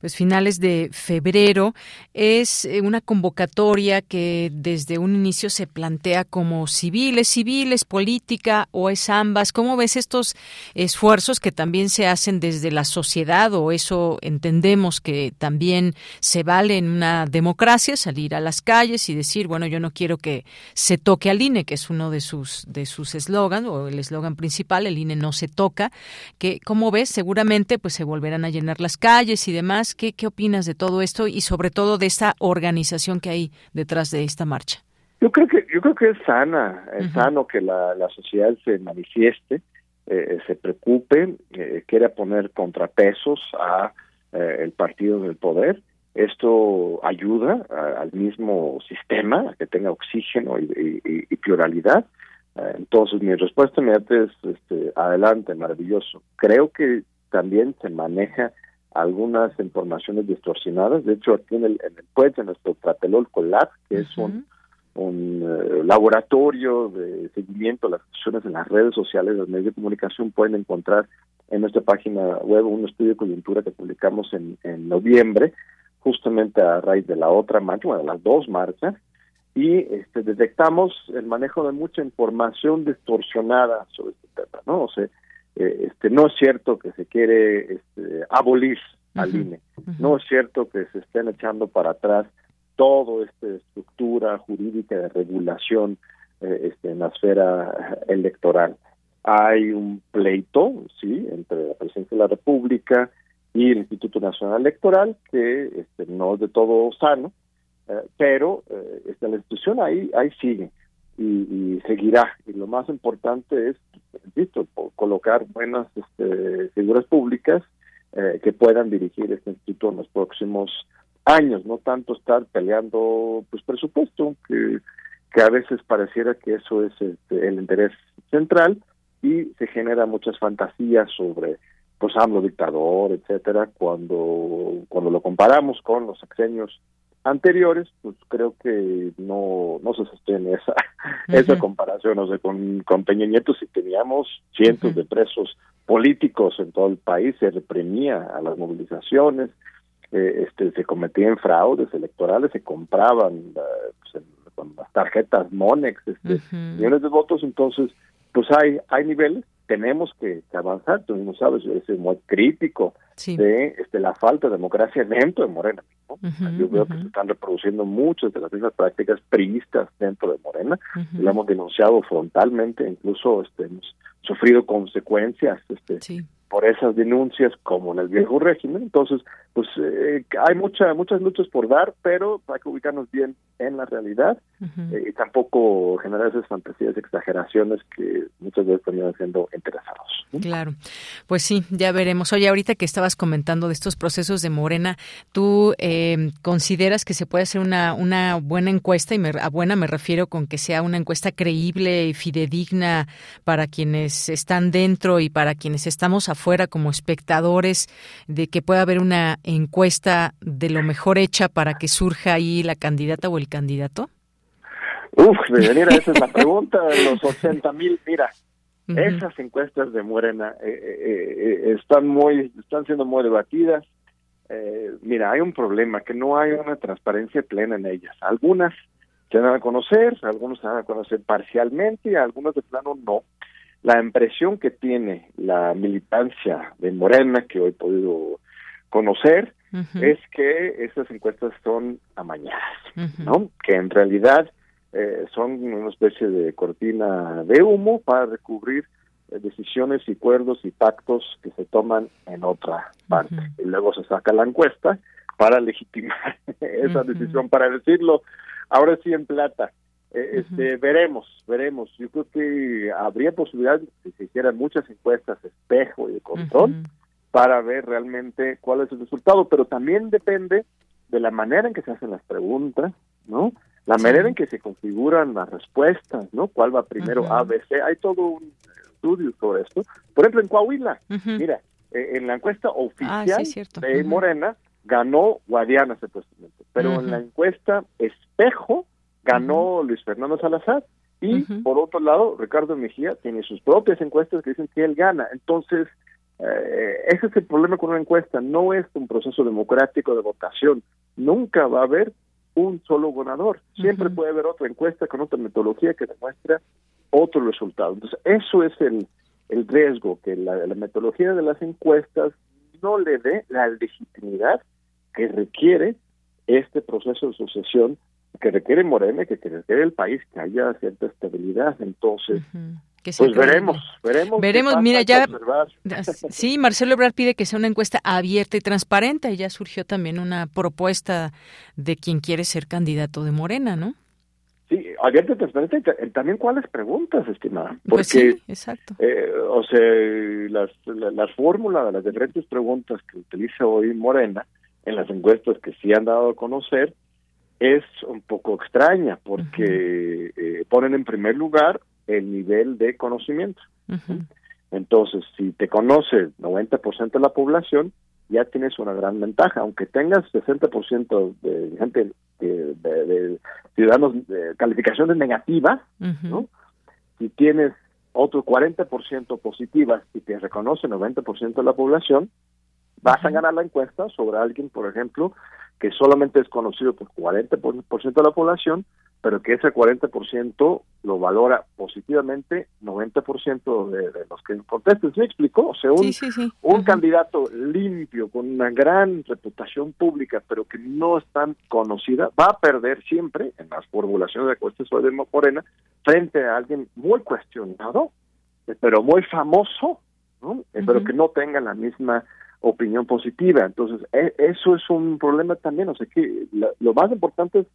pues finales de febrero. Es eh, una convocatoria que desde un inicio se plantea como civiles, civiles, política o es ambas. ¿Cómo ves estos esfuerzos que también se hacen desde la sociedad o eso entendemos que también se vale en una democracia salir a las calles y decir, bueno, yo no quiero que se toque al INE, que es uno de sus de sus eslogans o el eslogan principal, el INE no se toca, que como ves, seguramente pues se volverán a llenar las calles y demás. ¿Qué, qué opinas de todo esto y sobre todo de esta organización que hay detrás de esta marcha? Yo creo que yo creo que es sana, es sano que la, la sociedad se manifieste, eh, se preocupe, eh, quiera poner contrapesos a eh, el partido del poder. Esto ayuda al mismo sistema a que tenga oxígeno y, y pluralidad. Entonces, mi respuesta inmediata es este, adelante, maravilloso. Creo que también se maneja algunas informaciones distorsionadas. De hecho, aquí en el, en el PUED, en nuestro Tratelol Colab, que es un, un eh, laboratorio de seguimiento de las discusiones en las redes sociales, los medios de comunicación, pueden encontrar en nuestra página web un estudio de coyuntura que publicamos en, en noviembre, justamente a raíz de la otra marcha, bueno, de las dos marchas, y este, detectamos el manejo de mucha información distorsionada sobre este tema, ¿no? O sea, eh, este, no es cierto que se quiere este, abolir al INE, no es cierto que se estén echando para atrás toda esta estructura jurídica de regulación eh, este, en la esfera electoral. Hay un pleito, sí, entre la presidencia de la República y el Instituto Nacional Electoral, que este, no es de todo sano, eh, pero eh, este, la institución ahí, ahí sigue y, seguirá. Y lo más importante es, colocar buenas este, figuras públicas eh, que puedan dirigir este instituto en los próximos años, no tanto estar peleando pues presupuesto, que, que a veces pareciera que eso es este, el interés central y se genera muchas fantasías sobre pues AMLO dictador, etcétera, cuando cuando lo comparamos con los sexenios anteriores, pues creo que no, no se sostiene esa, esa comparación. O sea, con, con Peña Nieto si teníamos cientos de presos políticos en todo el país, se reprimía a las movilizaciones, eh, este, se cometían fraudes electorales, se compraban eh, pues, con las tarjetas Monex, este, millones de votos, entonces pues hay, hay niveles tenemos que, avanzar. Tú mismo sabes, yo soy muy crítico de este, la falta de democracia dentro de Morena. yo veo que se están reproduciendo muchas de las mismas prácticas priistas dentro de Morena. Lo hemos denunciado frontalmente, incluso este, hemos sufrido consecuencias este, por esas denuncias como en el viejo régimen. Entonces, pues eh, hay mucha, muchas luchas por dar, pero hay que ubicarnos bien en la realidad eh, y tampoco generar esas fantasías, exageraciones que muchas veces terminan siendo interesados. Claro, pues sí, ya veremos. Oye, ahorita que estabas comentando de estos procesos de Morena, ¿tú eh, consideras que se puede hacer una, una buena encuesta? Y me, a buena me refiero con que sea una encuesta creíble y fidedigna para quienes están dentro y para quienes estamos afuera como espectadores, de que pueda haber una encuesta de lo mejor hecha para que surja ahí la candidata o el candidato? Uf, mira, esa es la pregunta de los 80 mil. Mira, esas encuestas de Morena eh, eh, eh, están muy, están siendo muy debatidas. mira, hay un problema que no hay una transparencia plena en ellas. Algunas se dan a conocer, algunos se dan a conocer parcialmente, y algunos de plano no. La impresión que tiene la militancia de Morena que hoy he podido conocer es que esas encuestas son amañadas, ¿no? Que en realidad eh, son una especie de cortina de humo para recubrir eh, decisiones y acuerdos y pactos que se toman en otra parte. Y luego se saca la encuesta para legitimar esa decisión, para decirlo, ahora sí en plata. Eh, este, veremos, veremos. Yo creo que habría posibilidad si se hicieran muchas encuestas espejo y de control para ver realmente cuál es el resultado, pero también depende de la manera en que se hacen las preguntas, ¿no? La manera en que se configuran las respuestas, ¿no? ¿Cuál va primero, A, B, C? Hay todo un estudio sobre esto. Por ejemplo, en Coahuila, mira, eh, en la encuesta ah, oficial de Morena ganó Guadiana supuestamente, pero en la encuesta espejo ganó Luis Fernando Salazar y por otro lado Ricardo Mejía tiene sus propias encuestas que dicen que él gana. Entonces, eh, ese es el problema con una encuesta, no es un proceso democrático de votación, nunca va a haber un solo ganador, siempre puede haber otra encuesta con otra metodología que demuestra otro resultado. Entonces, eso es el, el riesgo, que la, metodología de las encuestas no le dé la legitimidad que requiere este proceso de sucesión que requiere Morena, que, que requiere el país, que haya cierta estabilidad. Entonces, pues veremos, veremos. Veremos, mira, ya. Sí, Marcelo Ebrard pide que sea una encuesta abierta y transparente. Y ya surgió también una propuesta de quien quiere ser candidato de Morena, ¿no? Sí, abierta y transparente. También cuáles preguntas, estimada. Pues Porque, sí, exacto. Eh, o sea, las, las, fórmulas de las diferentes preguntas que utiliza hoy Morena en las encuestas que sí han dado a conocer es un poco extraña porque eh, ponen en primer lugar el nivel de conocimiento. Entonces, si te conoce el 90% de la población, ya tienes una gran ventaja. Aunque tengas 60% de gente, de, ciudadanos de calificaciones negativas, ¿no? si tienes otro 40% positivas y te reconoce el 90% de la población, vas a ganar la encuesta sobre alguien, por ejemplo, que solamente es conocido por 40% de la población, pero que ese 40% lo valora positivamente 90% de, de los que contestan. ¿Me explicó? O sea, un, un candidato limpio, con una gran reputación pública, pero que no es tan conocida, va a perder siempre en las formulaciones de cuestiones de Morena frente a alguien muy cuestionado, pero muy famoso, ¿no? pero que no tenga la misma opinión positiva. Entonces, e, eso es un problema también. O sea, que lo más importante es,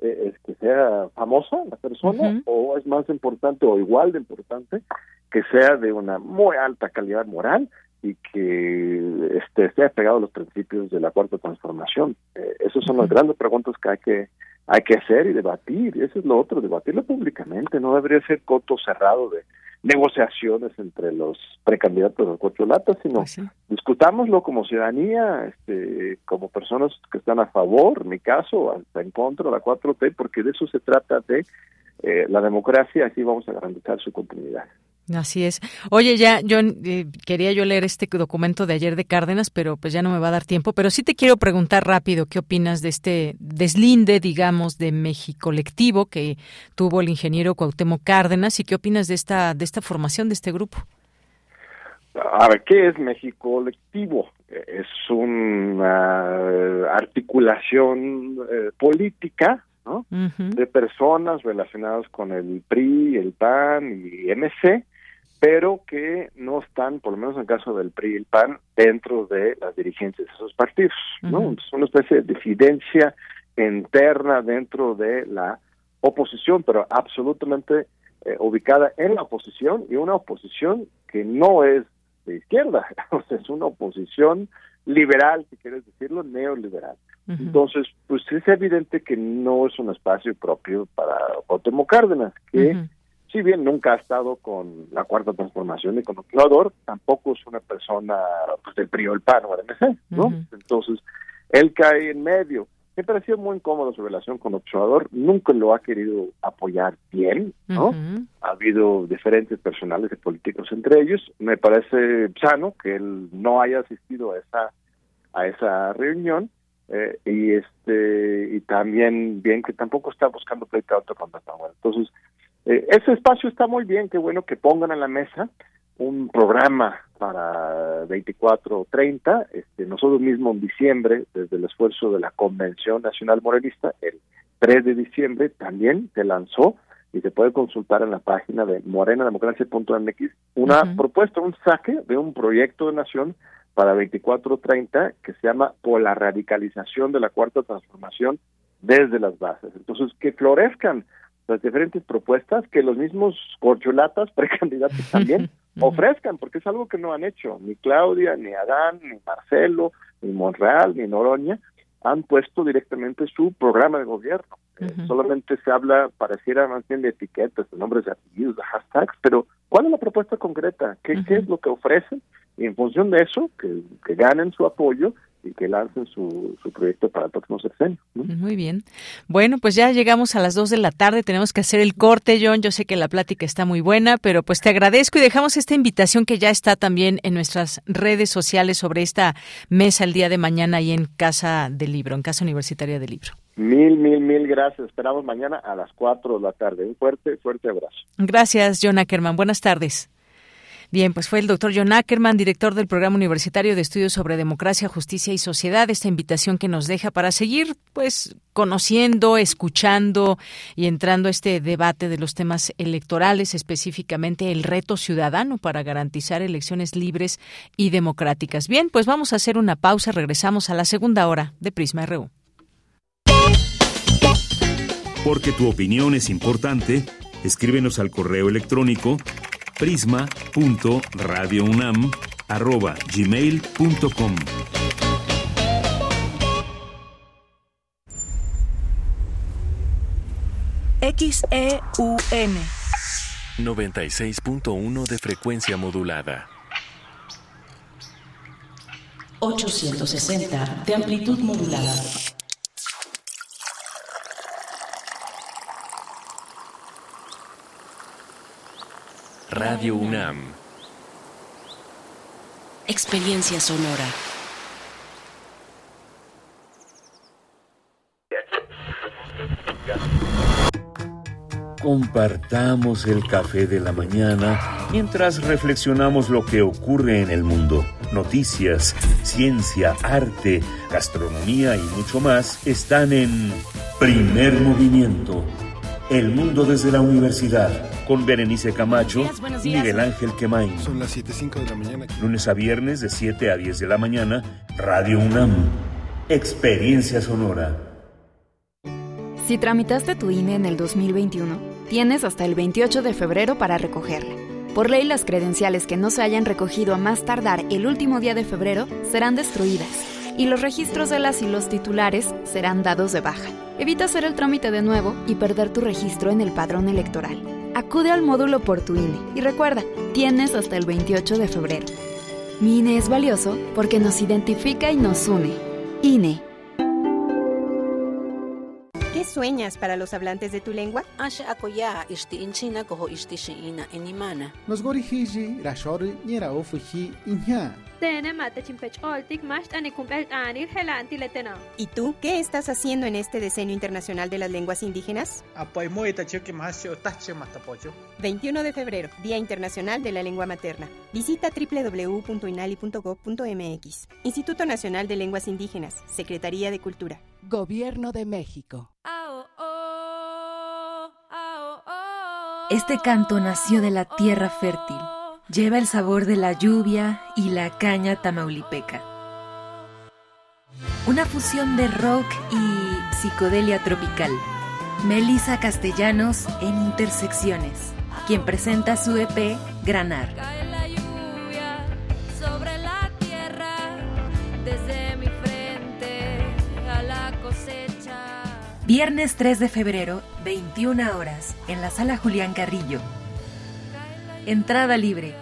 eh, que sea famosa la persona, o es más importante o igual de importante que sea de una muy alta calidad moral y que este, esté pegado a los principios de la cuarta transformación. Eh, esas son las grandes preguntas que hay que hay que hacer y debatir. Eso es lo otro, debatirlo públicamente. No debería ser coto cerrado de negociaciones entre los precandidatos de corcholatas, sino pues discutámoslo como ciudadanía, este, como personas que están a favor, en mi caso, hasta en contra de la 4T, porque de eso se trata de eh, la democracia, así vamos a garantizar su continuidad. Así es. Oye, ya yo eh, quería yo leer este documento de ayer de Cárdenas, pero pues ya no me va a dar tiempo. Pero sí te quiero preguntar rápido qué opinas de este deslinde, digamos, de México colectivo que tuvo el ingeniero Cuauhtémoc Cárdenas y qué opinas de esta de esta formación de este grupo. A ver, ¿qué es México colectivo? Es una articulación eh, política ¿no? de personas relacionadas con el PRI, el PAN y MC pero que no están, por lo menos en el caso del PRI y el PAN, dentro de las dirigencias de esos partidos, ¿no? Es una especie de disidencia interna dentro de la oposición, pero absolutamente eh, ubicada en la oposición y una oposición que no es de izquierda, o sea, es una oposición liberal, si quieres decirlo, neoliberal. Entonces, pues es evidente que no es un espacio propio para Cuauhtémoc Cárdenas, que si bien nunca ha estado con la cuarta transformación y con observador, tampoco es una persona pues, del PRI o el PAN o el MC, ¿no? Entonces, él cae en medio. Me pareció muy incómodo su relación con observador, nunca lo ha querido apoyar bien, ¿no? Ha habido diferentes personales y políticos entre ellos. Me parece sano que él no haya asistido a esa a esa reunión eh, y este y también bien que tampoco está buscando pleito con Entonces, eh, ese espacio está muy bien, qué bueno que pongan en la mesa un programa para 24 30. Este, nosotros mismos en diciembre, desde el esfuerzo de la Convención Nacional Morenista, el 3 de diciembre también se lanzó y se puede consultar en la página de morenademocracia.mx una propuesta, un saque de un proyecto de nación para 24-30 que se llama por la radicalización de la cuarta transformación desde las bases. Entonces, que florezcan las diferentes propuestas que los mismos corcholatas, precandidatos también, ofrezcan, porque es algo que no han hecho. Ni Claudia, ni Adán, ni Marcelo, ni Monreal, ni Noroña han puesto directamente su programa de gobierno. Eh, solamente se habla, pareciera más bien de etiquetas, de nombres de apellidos, de hashtags, pero ¿cuál es la propuesta concreta? ¿Qué, ¿qué es lo que ofrecen? Y en función de eso, que, que ganen su apoyo y que lancen su, su proyecto para el próximo sexenio. Muy bien. Bueno, pues ya llegamos a las dos de la tarde, tenemos que hacer el corte, John. Yo sé que la plática está muy buena, pero pues te agradezco y dejamos esta invitación que ya está también en nuestras redes sociales sobre esta mesa el día de mañana ahí en Casa del Libro, en Casa Universitaria del Libro. Mil, mil, mil gracias. Esperamos mañana a las cuatro de la tarde. Un fuerte, fuerte abrazo. Gracias, John Ackerman. Buenas tardes. Bien, pues fue el doctor John Ackerman, director del Programa Universitario de Estudios sobre Democracia, Justicia y Sociedad, esta invitación que nos deja para seguir, pues, conociendo, escuchando y entrando a este debate de los temas electorales, específicamente el reto ciudadano para garantizar elecciones libres y democráticas. Bien, pues vamos a hacer una pausa, regresamos a la segunda hora de Prisma RU. Porque tu opinión es importante, escríbenos al correo electrónico prisma.radiounam@gmail.com. XEUN 96.1 de frecuencia modulada. 860 de amplitud modulada. Radio UNAM. Experiencia sonora. Compartamos el café de la mañana mientras reflexionamos lo que ocurre en el mundo. Noticias, ciencia, arte, gastronomía y mucho más están en Primer Movimiento. El mundo desde la universidad con Berenice Camacho y Miguel Ángel Quemain. Son las 7.05 de la mañana. Lunes a viernes de 7 a 10 de la mañana, Radio UNAM. Experiencia sonora. Si tramitaste tu INE en el 2021, tienes hasta el 28 de febrero para recogerla. Por ley, las credenciales que no se hayan recogido a más tardar el último día de febrero serán destruidas y los registros de las y los titulares serán dados de baja. Evita hacer el trámite de nuevo y perder tu registro en el padrón electoral. Acude al módulo por tu INE y recuerda, tienes hasta el 28 de febrero. Mi INE es valioso porque nos identifica y nos une. INE. ¿Qué sueñas para los hablantes de tu lengua? ¿Y tú qué estás haciendo en este Decenio Internacional de las Lenguas Indígenas? 21 de febrero, Día Internacional de la Lengua Materna. Visita www.inali.gov.mx. Instituto Nacional de Lenguas Indígenas, Secretaría de Cultura. Gobierno de México. Este canto nació de la tierra fértil lleva el sabor de la lluvia y la caña tamaulipeca. Una fusión de rock y psicodelia tropical. Melissa Castellanos en Intersecciones, quien presenta su EP Granar. Viernes 3 de febrero, 21 horas, en la sala Julián Carrillo. Entrada libre.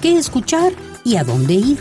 ¿Qué escuchar? ¿Y a dónde ir?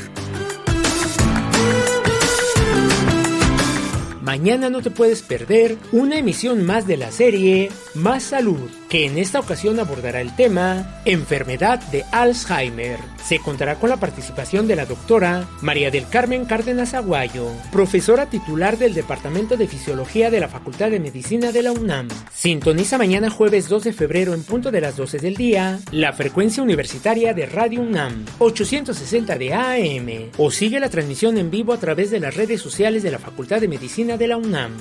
Mañana no te puedes perder una emisión más de la serie Más Salud que en esta ocasión abordará el tema Enfermedad de Alzheimer. Se contará con la participación de la doctora María del Carmen Cárdenas Aguayo, profesora titular del Departamento de Fisiología de la Facultad de Medicina de la UNAM. Sintoniza mañana jueves 2 de febrero en punto de las 12 del día la frecuencia universitaria de Radio UNAM 860 de AM o sigue la transmisión en vivo a través de las redes sociales de la Facultad de Medicina de la UNAM.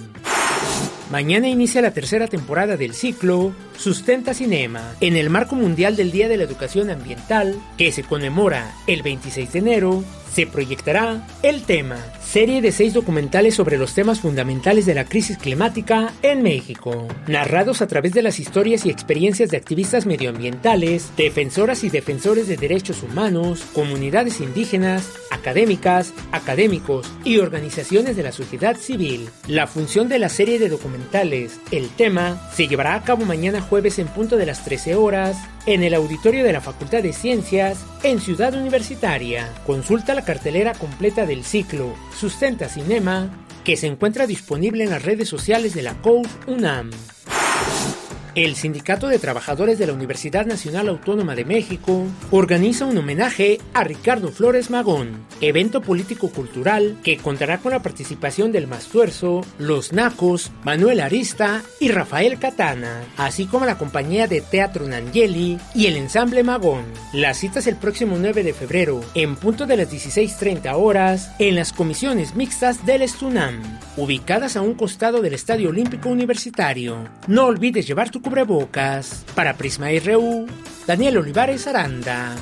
Mañana inicia la tercera temporada del ciclo Sustenta Cinema, en el marco mundial del Día de la Educación Ambiental, que se conmemora el 26 de enero, se proyectará el tema, serie de seis documentales sobre los temas fundamentales de la crisis climática en México, narrados a través de las historias y experiencias de activistas medioambientales, defensoras y defensores de derechos humanos, comunidades indígenas, académicas, académicos y organizaciones de la sociedad civil. La función de la serie de documentales, el tema, se llevará a cabo mañana jueves en punto de las 13 horas en el auditorio de la Facultad de Ciencias en Ciudad Universitaria. Consulta la cartelera completa del ciclo Sustenta Cinema que se encuentra disponible en las redes sociales de la COUT UNAM. El Sindicato de Trabajadores de la Universidad Nacional Autónoma de México organiza un homenaje a Ricardo Flores Magón, evento político-cultural que contará con la participación del Mastuerzo, Los Nacos, Manuel Arista y Rafael Catana, así como la compañía de teatro Nangeli y el ensamble Magón. La cita es el próximo 9 de febrero, en punto de las 16.30 horas, en las comisiones mixtas del Estunam, ubicadas a un costado del Estadio Olímpico Universitario. No olvides llevar tu cubrebocas. Para Prisma RU, Daniel Olivares Aranda.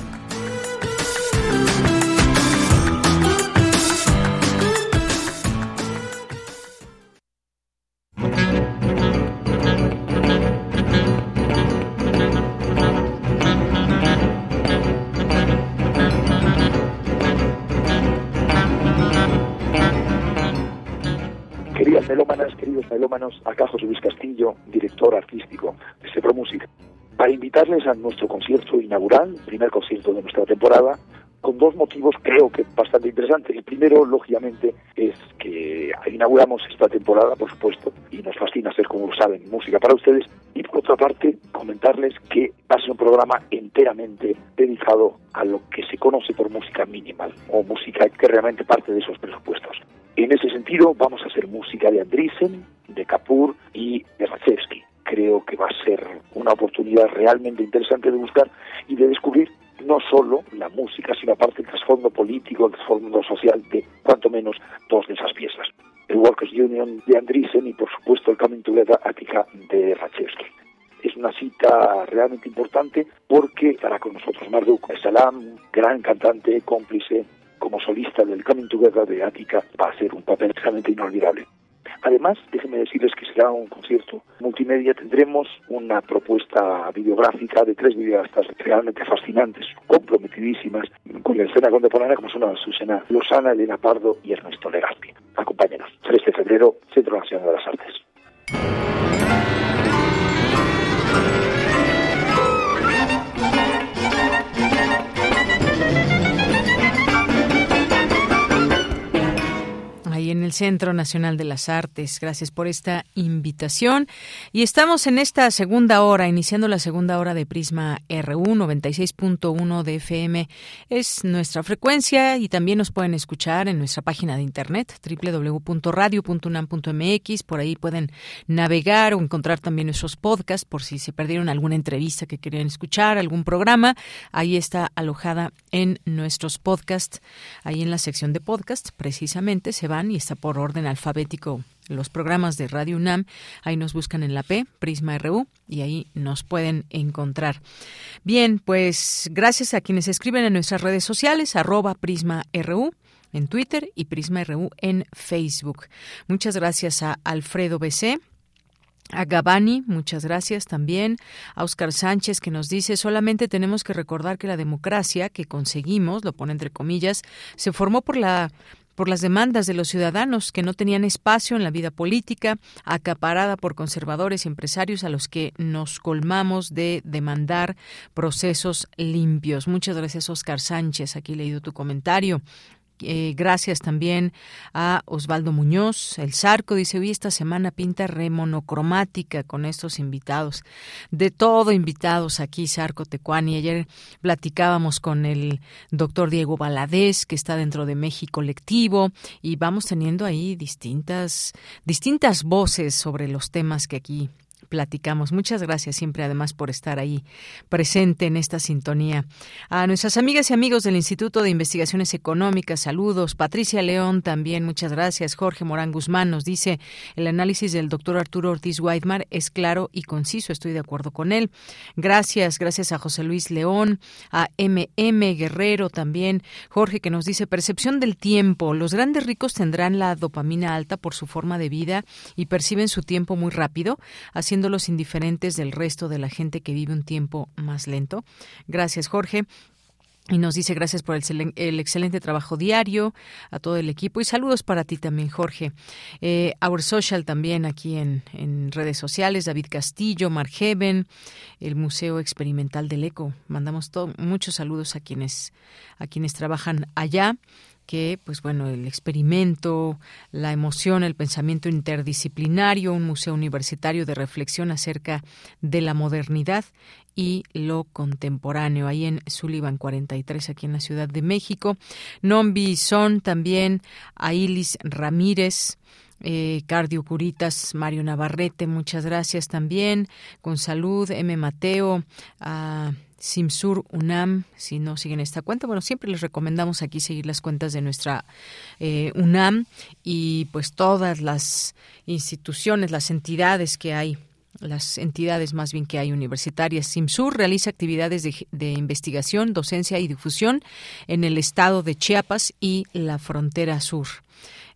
Melómanos, acá Luis Castillo, director artístico de Sepro Music, para invitarles a nuestro concierto inaugural, primer concierto de nuestra temporada, con dos motivos creo que bastante interesantes. El primero, lógicamente, es que inauguramos esta temporada, por supuesto, y nos fascina hacer, como saben, música para ustedes. Y por otra parte, comentarles que va a ser un programa enteramente dedicado a lo que se conoce por música minimal o música que realmente parte de esos presupuestos. En ese sentido, vamos a hacer música de Andrisen, de Kapur y de Rachevsky. Creo que va a ser una oportunidad realmente interesante de buscar y de descubrir no solo la música, sino aparte el trasfondo político, el trasfondo social de cuanto menos dos de esas piezas. El Workers Union de Andrisen y por supuesto el Coming Together Attica de Rachevsky. Es una cita realmente importante porque estará con nosotros Marduk Salam, gran cantante, cómplice, como solista del Coming Together de Attica, va a ser un papel realmente inolvidable. Además, déjenme decirles que será un concierto multimedia. Tendremos una propuesta videográfica de tres videoastas realmente fascinantes, comprometidísimas con la escena contemporánea, como son Susana Lozana, Elena Pardo y Ernesto Legazpi. Acompáñenos. 3 de febrero, Centro Nacional de las Artes. Ahí en el Centro Nacional de las Artes. Gracias por esta invitación. Y estamos en esta segunda hora, iniciando la segunda hora de Prisma RU 96.1 de FM. Es nuestra frecuencia y también nos pueden escuchar en nuestra página de internet www.radio.unam.mx. Por ahí pueden navegar o encontrar también nuestros podcasts por si se perdieron alguna entrevista que querían escuchar, algún programa. Ahí está alojada en nuestros podcasts, ahí en la sección de podcast, precisamente se van y está por orden alfabético los programas de Radio UNAM. Ahí nos buscan en la P, Prisma RU, y ahí nos pueden encontrar. Bien, pues gracias a quienes escriben en nuestras redes sociales, arroba Prisma RU en Twitter y Prisma RU en Facebook. Muchas gracias a Alfredo BC. A Gabani, muchas gracias también. A Oscar Sánchez, que nos dice, solamente tenemos que recordar que la democracia que conseguimos, lo pone entre comillas, se formó por la por las demandas de los ciudadanos que no tenían espacio en la vida política, acaparada por conservadores y empresarios a los que nos colmamos de demandar procesos limpios. Muchas gracias, Oscar Sánchez. Aquí he leído tu comentario. Eh, gracias también a Osvaldo Muñoz. El Zarco dice, hoy esta semana pinta remonocromática con estos invitados. De todo invitados aquí, Zarco Tecuani. Ayer platicábamos con el doctor Diego Valadez, que está dentro de México Lectivo, y vamos teniendo ahí distintas, distintas voces sobre los temas que aquí platicamos. Muchas gracias siempre además por estar ahí presente en esta sintonía. A nuestras amigas y amigos del Instituto de Investigaciones Económicas, saludos. Patricia León también, muchas gracias. Jorge Morán Guzmán nos dice, el análisis del doctor Arturo Ortiz Whitemar es claro y conciso, estoy de acuerdo con él. Gracias, gracias a José Luis León, a MM Guerrero también. Jorge que nos dice, percepción del tiempo. Los grandes ricos tendrán la dopamina alta por su forma de vida y perciben su tiempo muy rápido, haciendo los indiferentes del resto de la gente que vive un tiempo más lento. Gracias, Jorge. Y nos dice gracias por el, excelente trabajo diario a todo el equipo y saludos para ti también, Jorge. Eh, Our Social también aquí en, redes sociales, David Castillo, Mark Heaven, el Museo Experimental del Eco. Mandamos muchos saludos a quienes, a quienes trabajan allá que, pues bueno, el experimento, la emoción, el pensamiento interdisciplinario, un museo universitario de reflexión acerca de la modernidad y lo contemporáneo, ahí en Sullivan 43, aquí en la Ciudad de México. Nombi Son también, Ailis Ramírez, eh, Cardio Curitas, Mario Navarrete, muchas gracias también. Con salud, M. Mateo, a Simsur UNAM, si no siguen esta cuenta, bueno, siempre les recomendamos aquí seguir las cuentas de nuestra eh, UNAM y pues todas las instituciones, las entidades que hay las entidades más bien que hay universitarias. SIMSUR realiza actividades de, de, investigación, docencia y difusión en el estado de Chiapas y la frontera sur.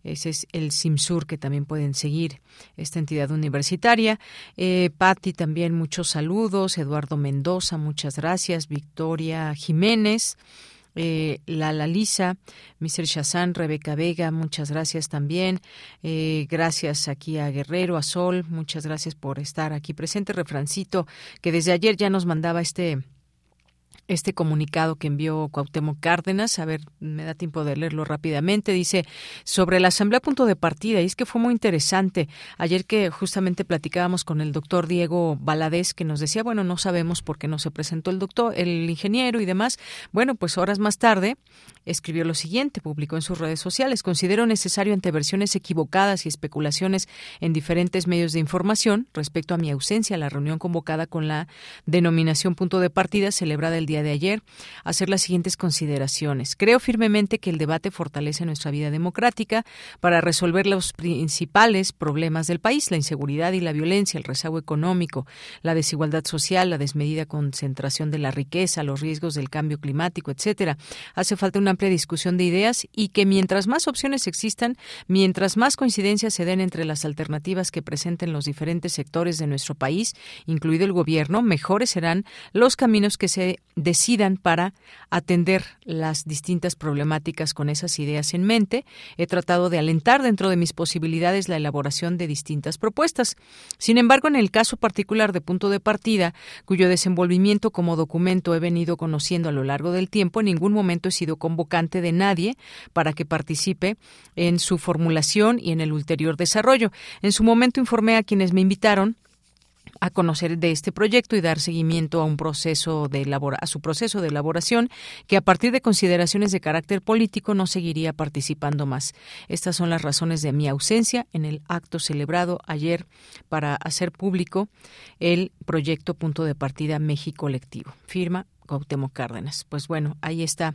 Ese es el SIMSUR que también pueden seguir, esta entidad universitaria. Eh, Patti también muchos saludos. Eduardo Mendoza, muchas gracias. Victoria Jiménez. Eh, Lala Lisa, Mr. Shazán, Rebeca Vega, muchas gracias también. Eh, gracias aquí a Guerrero, a Sol, muchas gracias por estar aquí presente. Refrancito, que desde ayer ya nos mandaba este este comunicado que envió Cuauhtémoc Cárdenas. A ver, me da tiempo de leerlo rápidamente. Dice sobre la asamblea punto de partida, y es que fue muy interesante. Ayer que justamente platicábamos con el doctor Diego Baladés, que nos decía, bueno, no sabemos por qué no se presentó el doctor, el ingeniero y demás. Bueno, pues horas más tarde escribió lo siguiente, publicó en sus redes sociales. Considero necesario ante versiones equivocadas y especulaciones en diferentes medios de información respecto a mi ausencia a la reunión convocada con la denominación punto de partida celebrada el día de ayer, hacer las siguientes consideraciones. Creo firmemente que el debate fortalece nuestra vida democrática para resolver los principales problemas del país, la inseguridad y la violencia, el rezago económico, la desigualdad social, la desmedida concentración de la riqueza, los riesgos del cambio climático, etcétera. Hace falta una amplia discusión de ideas y que mientras más opciones existan, mientras más coincidencias se den entre las alternativas que presenten los diferentes sectores de nuestro país, incluido el gobierno, mejores serán los caminos que se decidan para atender las distintas problemáticas con esas ideas en mente. He tratado de alentar dentro de mis posibilidades la elaboración de distintas propuestas. Sin embargo, en el caso particular de punto de partida, cuyo desenvolvimiento como documento he venido conociendo a lo largo del tiempo, en ningún momento he sido convocante de nadie para que participe en su formulación y en el ulterior desarrollo. En su momento informé a quienes me invitaron a conocer de este proyecto y dar seguimiento a un proceso de a su proceso de elaboración que a partir de consideraciones de carácter político no seguiría participando más. Estas son las razones de mi ausencia en el acto celebrado ayer para hacer público el proyecto Punto de Partida México Colectivo. Firma Cuauhtémoc Cárdenas. Pues bueno, ahí está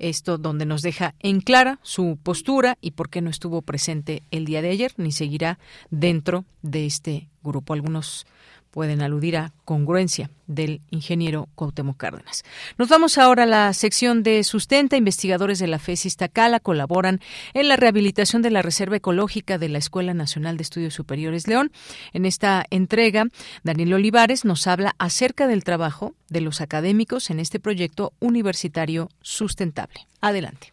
esto donde nos deja en clara su postura y por qué no estuvo presente el día de ayer ni seguirá dentro de este grupo. Algunos pueden aludir a congruencia del ingeniero Cuauhtémoc Cárdenas. Nos vamos ahora a la sección de sustenta. Investigadores de la FES Iztacala colaboran en la rehabilitación de la Reserva Ecológica de la Escuela Nacional de Estudios Superiores León. En esta entrega, Daniel Olivares nos habla acerca del trabajo de los académicos en este proyecto universitario sustentable. Adelante.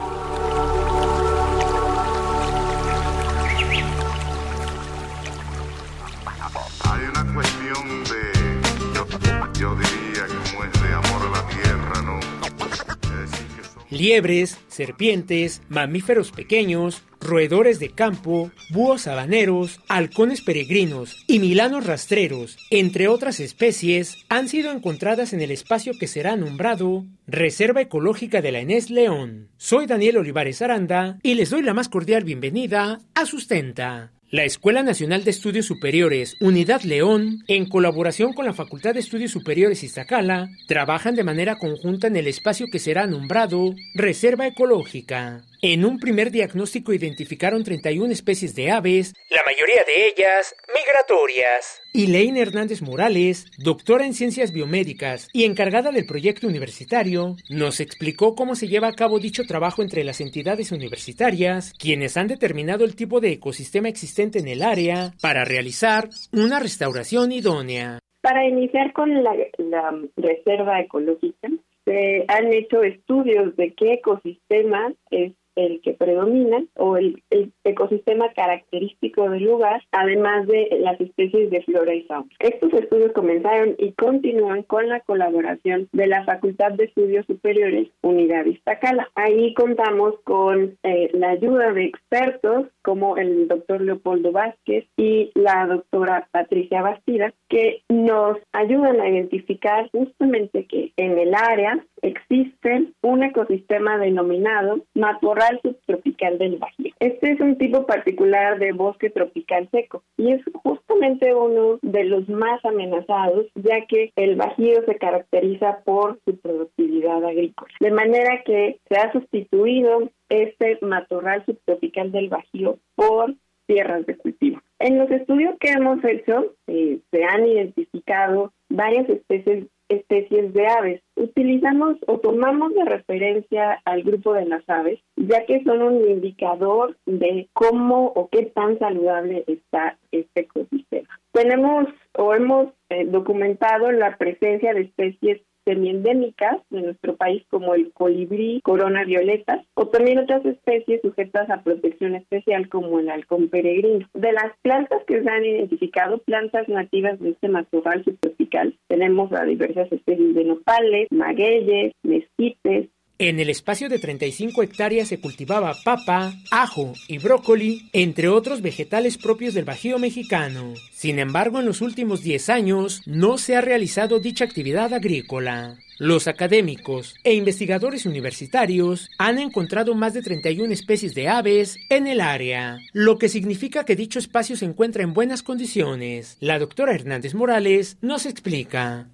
Liebres, serpientes, mamíferos pequeños, roedores de campo, búhos habaneros, halcones peregrinos y milanos rastreros, entre otras especies, han sido encontradas en el espacio que será nombrado Reserva Ecológica de la Enés León. Soy Daniel Olivares Aranda y les doy la más cordial bienvenida a Sustenta. La Escuela Nacional de Estudios Superiores, Unidad León, en colaboración con la Facultad de Estudios Superiores Iztacala, trabajan de manera conjunta en el espacio que será nombrado Reserva Ecológica. En un primer diagnóstico identificaron 31 especies de aves, la mayoría de ellas migratorias. Elaine Hernández Morales, doctora en ciencias biomédicas y encargada del proyecto universitario, nos explicó cómo se lleva a cabo dicho trabajo entre las entidades universitarias, quienes han determinado el tipo de ecosistema existente en el área para realizar una restauración idónea. Para iniciar con la, la reserva ecológica, se han hecho estudios de qué ecosistemas es el que predomina o el, ecosistema característico del lugar, además de las especies de flora y fauna. Estos estudios comenzaron y continúan con la colaboración de la Facultad de Estudios Superiores Unidad Iztacala. Ahí contamos con eh, la ayuda de expertos como el doctor Leopoldo Vázquez y la doctora Patricia Bastida, que nos ayudan a identificar justamente que en el área existe un ecosistema denominado matorral subtropical del Bajío. Este es un tipo particular de bosque tropical seco y es justamente uno de los más amenazados, ya que el Bajío se caracteriza por su productividad agrícola. De manera que se ha sustituido este matorral subtropical del Bajío por tierras de cultivo. En los estudios que hemos hecho eh, se han identificado varias especies especies de aves. Utilizamos o tomamos de referencia al grupo de las aves, ya que son un indicador de cómo o qué tan saludable está este ecosistema. Tenemos o hemos eh, documentado la presencia de especies semiendémicas de nuestro país como el colibrí corona violeta o también otras especies sujetas a protección especial como el halcón peregrino. De las plantas que se han identificado, plantas nativas de este matorral subtropical, tenemos a diversas especies de nopales, magueyes, mezquites, en el espacio de 35 hectáreas se cultivaba papa, ajo y brócoli, entre otros vegetales propios del Bajío mexicano. Sin embargo, en los últimos 10 años no se ha realizado dicha actividad agrícola. Los académicos e investigadores universitarios han encontrado más de 31 especies de aves en el área, lo que significa que dicho espacio se encuentra en buenas condiciones. La doctora Hernández Morales nos explica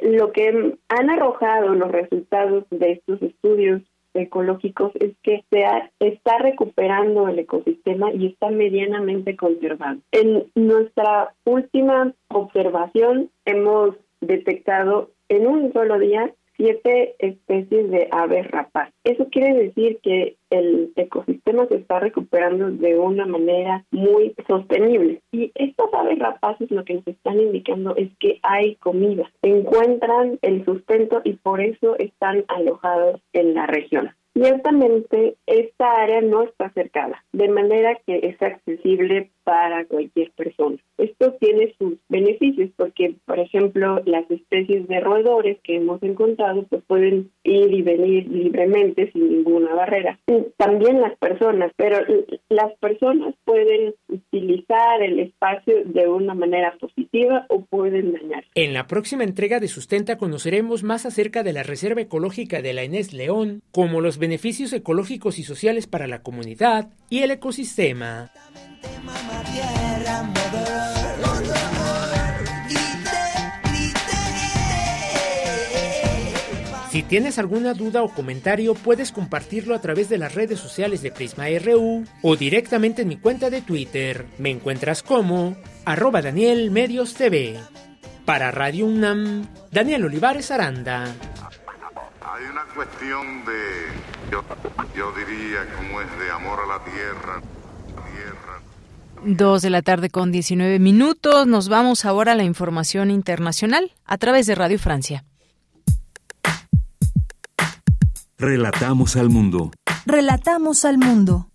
lo que han arrojado los resultados de estos estudios ecológicos es que se está recuperando el ecosistema y está medianamente conservado. En nuestra última observación hemos detectado en un solo día siete especies de aves rapaz. Eso quiere decir que el ecosistema se está recuperando de una manera muy sostenible. Y estas aves rapaces lo que nos están indicando es que hay comida, encuentran el sustento y por eso están alojados en la región. Ciertamente esta área no está cercada, de manera que es accesible para cualquier persona. Esto tiene sus beneficios porque, por ejemplo, las especies de roedores que hemos encontrado pues pueden ir y venir libremente sin ninguna barrera. También las personas, pero las personas pueden utilizar el espacio de una manera positiva o pueden dañar. En la próxima entrega de Sustenta conoceremos más acerca de la Reserva Ecológica de la Inés León, como los beneficios ecológicos y sociales para la comunidad y el ecosistema. Si tienes alguna duda o comentario, puedes compartirlo a través de las redes sociales de Prisma RU o directamente en mi cuenta de Twitter. Me encuentras como arroba Daniel Medios TV. Para Radio UNAM, Daniel Olivares Aranda. Hay una cuestión de, yo, yo diría, como es de amor a la tierra. Dos de la tarde con 19 minutos. Nos vamos ahora a la información internacional a través de Radio Francia. Relatamos al mundo. Relatamos al mundo.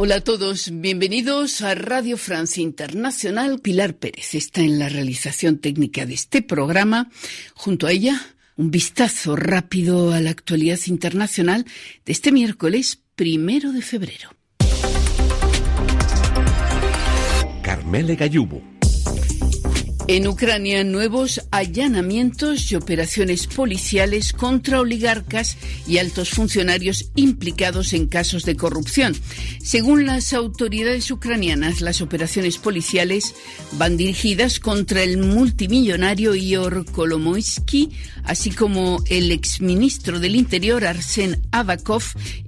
Hola a todos, bienvenidos a Radio Francia Internacional. Pilar Pérez está en la realización técnica de este programa. Junto a ella, un vistazo rápido a la actualidad internacional de este miércoles primero de febrero. Carmele Gallubo. En Ucrania, nuevos allanamientos y operaciones policiales contra oligarcas y altos funcionarios implicados en casos de corrupción. Según las autoridades ucranianas, las operaciones policiales van dirigidas contra el multimillonario Ior Kolomoisky, así como el exministro del Interior Arsen Avakov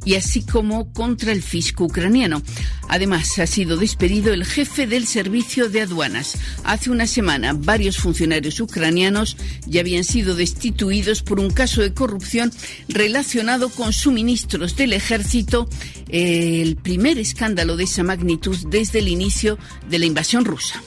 y así como contra el fisco ucraniano. Además, ha sido despedido el jefe del servicio de aduanas. Hace una semana, varios funcionarios ucranianos ya habían sido destituidos por un caso de corrupción relacionado con suministros del ejército, el primer escándalo de esa magnitud desde el inicio de la invasión rusa.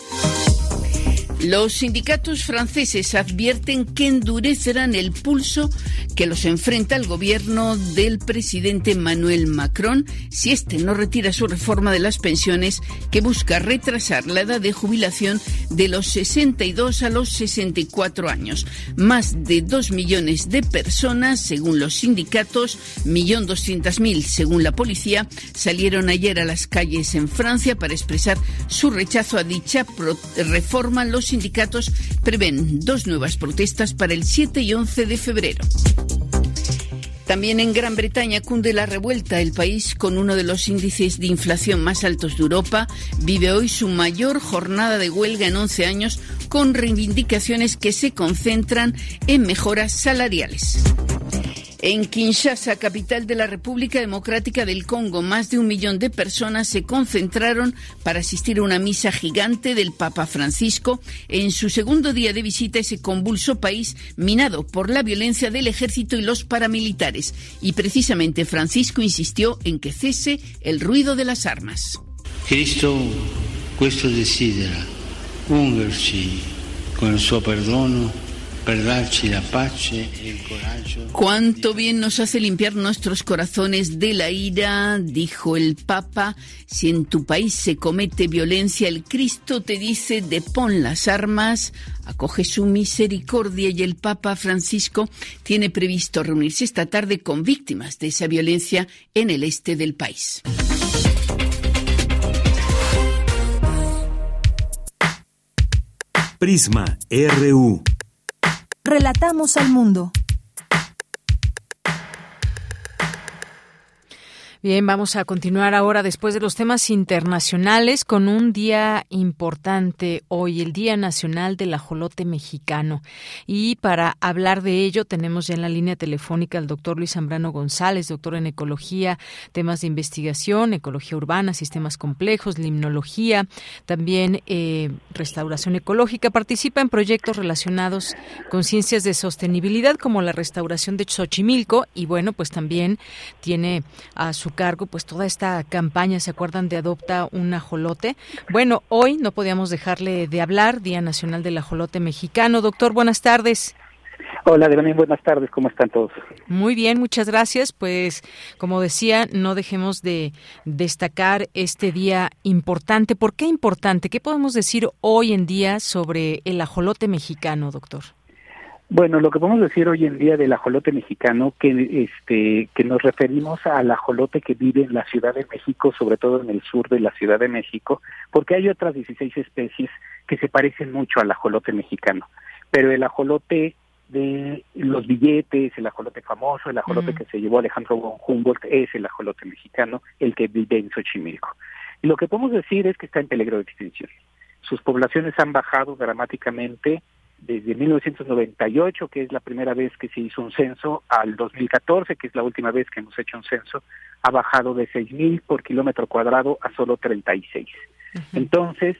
Los sindicatos franceses advierten que endurecerán el pulso que los enfrenta el gobierno del presidente Emmanuel Macron si éste no retira su reforma de las pensiones que busca retrasar la edad de jubilación de los 62 a los 64 años. Más de 2 millones de personas, según los sindicatos, 1.200.000 según la policía, salieron ayer a las calles en Francia para expresar su rechazo a dicha reforma. Los sindicatos prevén dos nuevas protestas para el 7 y 11 de febrero. También en Gran Bretaña cunde la revuelta. El país, con uno de los índices de inflación más altos de Europa, vive hoy su mayor jornada de huelga en 11 años, con reivindicaciones que se concentran en mejoras salariales. En Kinshasa, capital de la República Democrática del Congo, más de un millón de personas se concentraron para asistir a una misa gigante del Papa Francisco en su segundo día de visita a ese convulso país minado por la violencia del ejército y los paramilitares. Y precisamente Francisco insistió en que cese el ruido de las armas. Cristo questo desidera con il suo perdono Cuánto bien nos hace limpiar nuestros corazones de la ira, dijo el Papa. Si en tu país se comete violencia, el Cristo te dice depón las armas, acoge su misericordia y el Papa Francisco tiene previsto reunirse esta tarde con víctimas de esa violencia en el este del país. Prisma RU. Relatamos al mundo. Bien, vamos a continuar ahora después de los temas internacionales con un día importante hoy, el Día Nacional del Ajolote Mexicano. Y para hablar de ello tenemos ya en la línea telefónica al doctor Luis Zambrano González, doctor en ecología, temas de investigación, ecología urbana, sistemas complejos, limnología, también eh, restauración ecológica. Participa en proyectos relacionados con ciencias de sostenibilidad como la restauración de Xochimilco y bueno, pues también tiene a su cargo pues toda esta campaña, ¿se acuerdan de Adopta un ajolote? Bueno, hoy no podíamos dejarle de hablar, Día Nacional del Ajolote Mexicano. Doctor, buenas tardes. Hola, Devani, buenas tardes, ¿cómo están todos? Muy bien, muchas gracias. Pues, como decía, no dejemos de destacar este día importante. ¿Por qué importante? ¿Qué podemos decir hoy en día sobre el ajolote mexicano, doctor? Bueno, lo que podemos decir hoy en día del ajolote mexicano, que este, que nos referimos al ajolote que vive en la Ciudad de México, sobre todo en el sur de la Ciudad de México, porque hay otras 16 especies que se parecen mucho al ajolote mexicano, pero el ajolote de los billetes, el ajolote famoso, el ajolote que se llevó Alejandro von Humboldt es el ajolote mexicano, el que vive en Xochimilco. Y lo que podemos decir es que está en peligro de extinción. Sus poblaciones han bajado dramáticamente desde 1998, que es la primera vez que se hizo un censo, al 2014, que es la última vez que hemos hecho un censo, ha bajado de 6.000 por kilómetro cuadrado a solo 36. Entonces,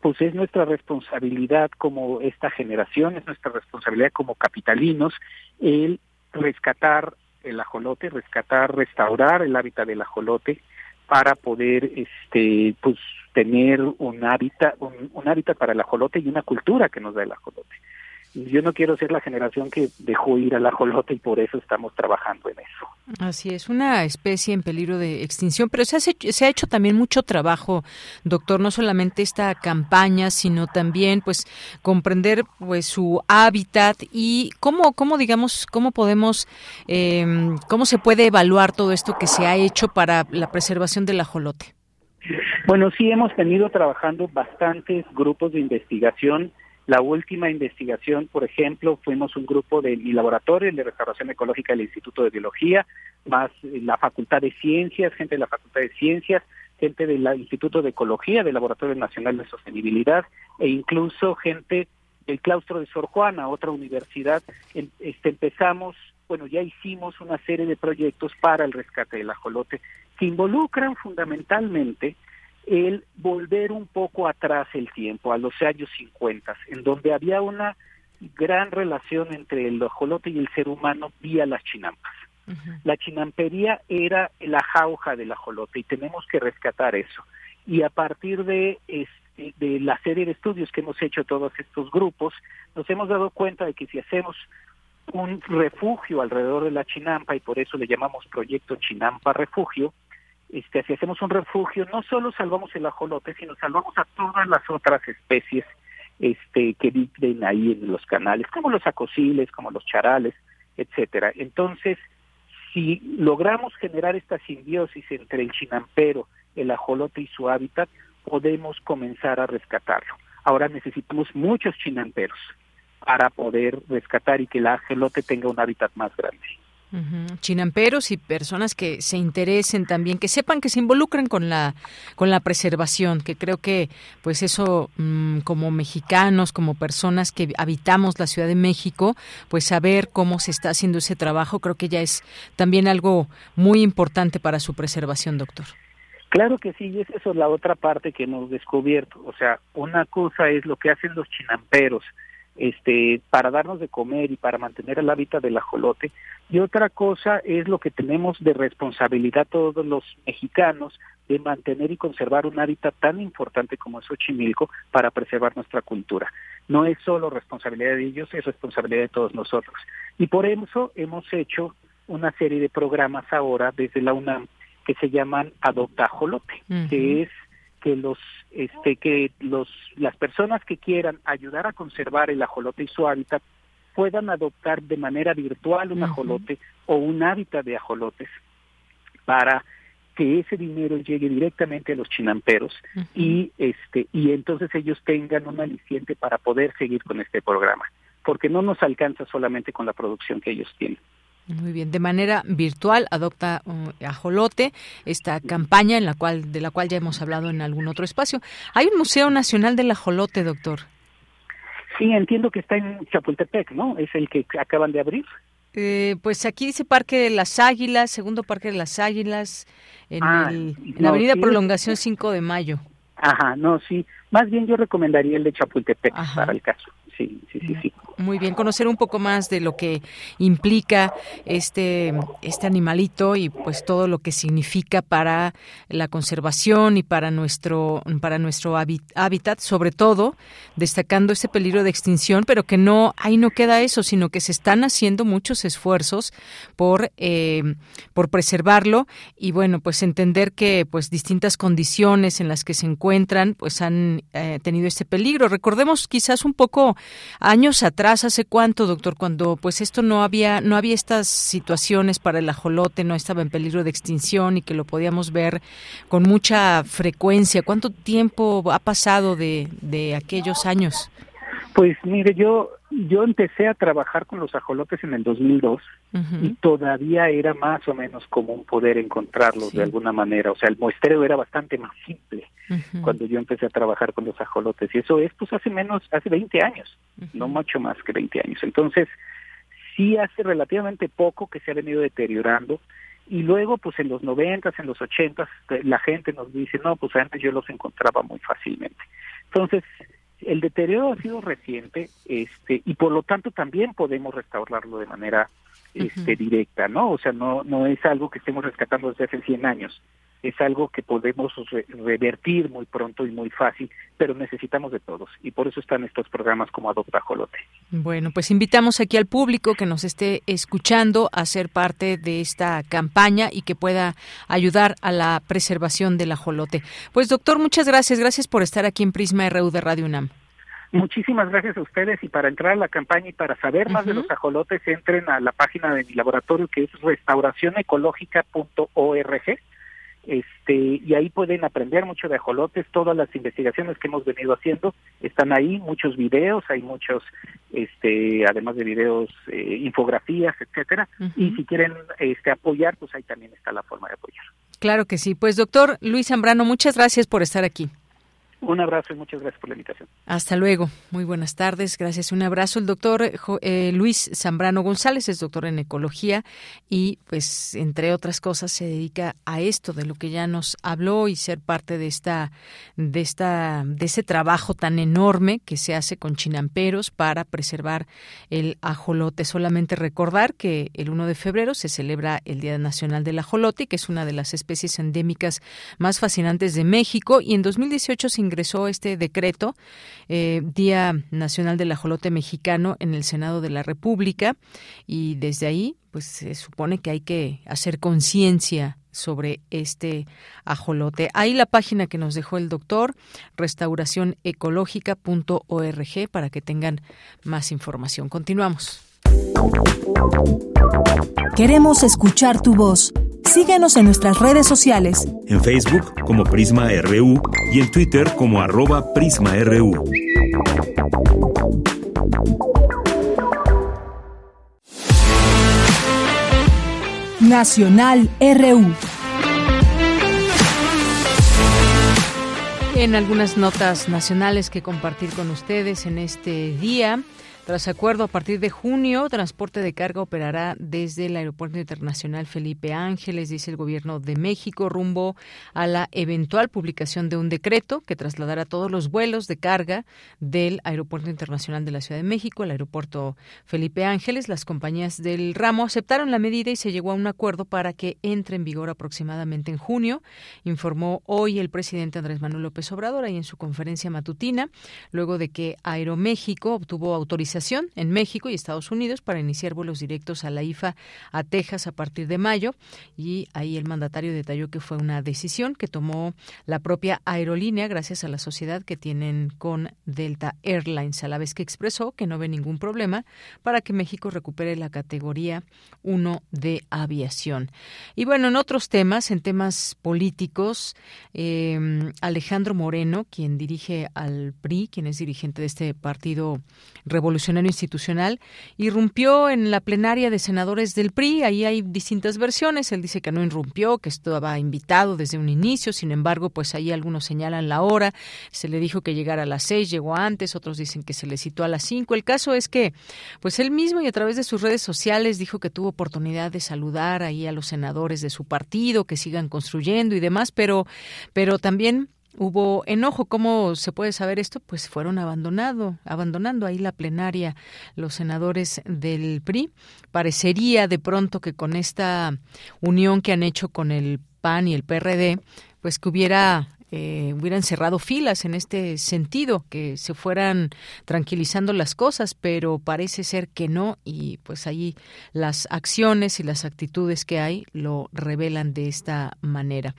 pues es nuestra responsabilidad como esta generación, es nuestra responsabilidad como capitalinos el rescatar el ajolote, rescatar, restaurar el hábitat del ajolote para poder este pues tener un hábitat, un, hábitat para el ajolote y una cultura que nos da el ajolote. Yo no quiero ser la generación que dejó ir al ajolote y por eso estamos trabajando en eso. Así es, una especie en peligro de extinción, pero se, se ha hecho también mucho trabajo, doctor, no solamente esta campaña, sino también pues comprender pues su hábitat y cómo, cómo digamos, cómo podemos, em, cómo se puede evaluar todo esto que se ha hecho para la preservación del ajolote. Bueno, sí hemos tenido trabajando bastantes grupos de investigación. La última investigación, por ejemplo, fuimos un grupo de mi laboratorio, de restauración ecológica del Instituto de Biología, más la Facultad de Ciencias, gente de la Facultad de Ciencias, gente del Instituto de Ecología, del Laboratorio Nacional de Sostenibilidad, e incluso gente del claustro de Sor Juana, otra universidad. Este, empezamos, bueno, ya hicimos una serie de proyectos para el rescate del ajolote que involucran fundamentalmente el volver un poco atrás el tiempo, a los años 50, en donde había una gran relación entre el ajolote y el ser humano vía las chinampas. La chinampería era la jauja del ajolote y tenemos que rescatar eso. Y a partir de, este, de la serie de estudios que hemos hecho todos estos grupos, nos hemos dado cuenta de que si hacemos un refugio alrededor de la chinampa, y por eso le llamamos proyecto Chinampa Refugio, este, si hacemos un refugio, no solo salvamos el ajolote, sino salvamos a todas las otras especies este, que viven ahí en los canales, como los acosiles, como los charales, etcétera. Entonces, si logramos generar esta simbiosis entre el chinampero, el ajolote y su hábitat, podemos comenzar a rescatarlo. Ahora necesitamos muchos chinamperos para poder rescatar y que el ajolote tenga un hábitat más grande. Chinamperos y personas que se interesen también, que sepan que se involucren con la con la preservación, que creo que pues eso mm, como mexicanos, como personas que habitamos la Ciudad de México, pues saber cómo se está haciendo ese trabajo, creo que ya es también algo muy importante para su preservación, doctor. Claro que sí, y es la otra parte que hemos descubierto. O sea, una cosa es lo que hacen los chinamperos, este, para darnos de comer y para mantener el hábitat del ajolote. Y otra cosa es lo que tenemos de responsabilidad todos los mexicanos de mantener y conservar un hábitat tan importante como es Xochimilco para preservar nuestra cultura. No es solo responsabilidad de ellos, es responsabilidad de todos nosotros. Y por eso hemos hecho una serie de programas ahora desde la UNAM que se llaman Adopta Ajolote, que es que los este que los las personas que quieran ayudar a conservar el ajolote y su hábitat puedan adoptar de manera virtual un ajolote o un hábitat de ajolotes para que ese dinero llegue directamente a los chinamperos y este y entonces ellos tengan un aliciente para poder seguir con este programa, porque no nos alcanza solamente con la producción que ellos tienen. Muy bien, de manera virtual adopta uh, Ajolote esta campaña en la cual de la cual ya hemos hablado en algún otro espacio. Hay un Museo Nacional del Ajolote, doctor. Sí, entiendo que está en Chapultepec, ¿no? Es el que acaban de abrir. Eh, pues aquí dice Parque de las Águilas, segundo Parque de las Águilas, en, Ah, el- en no, Avenida sí. Prolongación 5 de Mayo. Ajá, no, sí. Más bien yo recomendaría el de Chapultepec para el caso. Sí, sí, sí, sí. Muy bien, conocer un poco más de lo que implica este, este animalito y pues todo lo que significa para la conservación y para nuestro, para nuestro hábit- hábitat, sobre todo destacando este peligro de extinción, pero que no, ahí no queda eso, sino que se están haciendo muchos esfuerzos por, eh, por preservarlo y bueno, pues entender que pues distintas condiciones en las que se encuentran pues han eh, tenido este peligro. Recordemos quizás un poco años atrás, hace cuánto, doctor, cuando pues esto no había no había estas situaciones para el ajolote, no estaba en peligro de extinción y que lo podíamos ver con mucha frecuencia. ¿Cuánto tiempo ha pasado de, de aquellos años? Pues mire, yo yo empecé a trabajar con los ajolotes en el 2002 y todavía era más o menos común poder encontrarlos de alguna manera. O sea, el muestreo era bastante más simple cuando yo empecé a trabajar con los ajolotes. Y eso es pues hace menos, hace 20 años, no mucho más que 20 años. Entonces, sí hace relativamente poco que se ha venido deteriorando. Y luego, pues en los noventas, en los ochentas, la gente nos dice, no, pues antes yo los encontraba muy fácilmente. Entonces, el deterioro ha sido reciente, este, y por lo tanto también podemos restaurarlo de manera este, directa, ¿no? O sea, no, no es algo que estemos rescatando desde hace 100 años, es algo que podemos re- revertir muy pronto y muy fácil, pero necesitamos de todos, y por eso están estos programas como Adopta Jolote. Bueno, pues invitamos aquí al público que nos esté escuchando a ser parte de esta campaña y que pueda ayudar a la preservación del ajolote. Pues doctor, muchas gracias. Gracias por estar aquí en Prisma RU de Radio UNAM. Muchísimas gracias a ustedes y para entrar a la campaña y para saber más de los ajolotes entren a la página de mi laboratorio que es restauracionecológica.org este y ahí pueden aprender mucho de ajolotes, todas las investigaciones que hemos venido haciendo están ahí, muchos videos, hay muchos este además de videos eh, infografías, etcétera, y si quieren este apoyar, pues ahí también está la forma de apoyar. Claro que sí. Pues doctor Luis Zambrano, muchas gracias por estar aquí. Un abrazo y muchas gracias por la invitación. Hasta luego. Muy buenas tardes. Gracias. Un abrazo. El doctor eh, Luis Zambrano González es doctor en ecología y, pues, entre otras cosas, se dedica a esto de lo que ya nos habló y ser parte de esta, de esta, de ese trabajo tan enorme que se hace con chinamperos para preservar el ajolote. Solamente recordar que el 1 de febrero se celebra el Día Nacional del Ajolote, que es una de las especies endémicas más fascinantes de México, y en 2018 se ingresó este decreto, eh, Día Nacional del Ajolote Mexicano, en el Senado de la República, y desde ahí, pues se supone que hay que hacer conciencia sobre este ajolote. Ahí la página que nos dejó el doctor, restauracionecológica.org, para que tengan más información. Continuamos. Queremos escuchar tu voz. Síguenos en nuestras redes sociales. En Facebook como Prisma RU y en Twitter como arroba PrismaRU. Nacional RU. En algunas notas nacionales que compartir con ustedes en este día. Tras acuerdo, a partir de junio, transporte de carga operará desde el Aeropuerto Internacional Felipe Ángeles, dice el Gobierno de México, rumbo a la eventual publicación de un decreto que trasladará todos los vuelos de carga del Aeropuerto Internacional de la Ciudad de México al Aeropuerto Felipe Ángeles. Las compañías del ramo aceptaron la medida y se llegó a un acuerdo para que entre en vigor aproximadamente en junio, informó hoy el presidente Andrés Manuel López Obrador ahí en su conferencia matutina, luego de que Aeroméxico obtuvo autorización en México y Estados Unidos para iniciar vuelos directos a la IFA a Texas a partir de mayo y ahí el mandatario detalló que fue una decisión que tomó la propia aerolínea gracias a la sociedad que tienen con Delta Airlines, a la vez que expresó que no ve ningún problema para que México recupere la categoría 1 de aviación. Y bueno, en otros temas, en temas políticos, eh, Alejandro Moreno, quien dirige al PRI, quien es dirigente de este partido revolucionario institucional, irrumpió en la plenaria de senadores del PRI. Ahí hay distintas versiones. Él dice que no irrumpió, que estaba invitado desde un inicio. Sin embargo, pues ahí algunos señalan la hora. Se le dijo que llegara a las seis, llegó antes. Otros dicen que se le citó a las cinco. El caso es que, pues él mismo y a través de sus redes sociales dijo que tuvo oportunidad de saludar ahí a los senadores de su partido, que sigan construyendo y demás, pero, pero también hubo enojo. ¿Cómo se puede saber esto? Pues fueron abandonado, abandonando ahí la plenaria los senadores del PRI. Parecería de pronto que con esta unión que han hecho con el PAN y el PRD, pues que hubiera eh, hubieran cerrado filas en este sentido, que se fueran tranquilizando las cosas, pero parece ser que no y pues ahí las acciones y las actitudes que hay lo revelan de esta manera.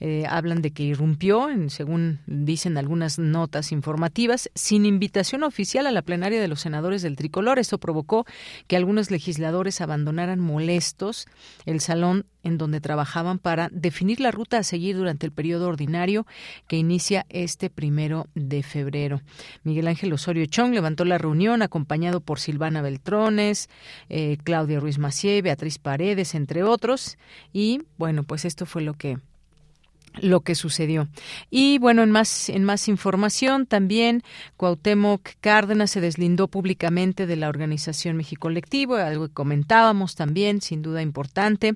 Eh, hablan de que irrumpió, en, según dicen algunas notas informativas, sin invitación oficial a la plenaria de los senadores del tricolor. Esto provocó que algunos legisladores abandonaran molestos el salón en donde trabajaban para definir la ruta a seguir durante el periodo ordinario que inicia este primero de febrero. Miguel Ángel Osorio Chong levantó la reunión acompañado por Silvana Beltrones, eh, Claudia Ruiz Macié, Beatriz Paredes, entre otros. Y bueno, pues esto fue lo que lo que sucedió. Y bueno, en más, en más información también, Cuauhtémoc Cárdenas se deslindó públicamente de la organización México Colectivo, algo que comentábamos también, sin duda importante.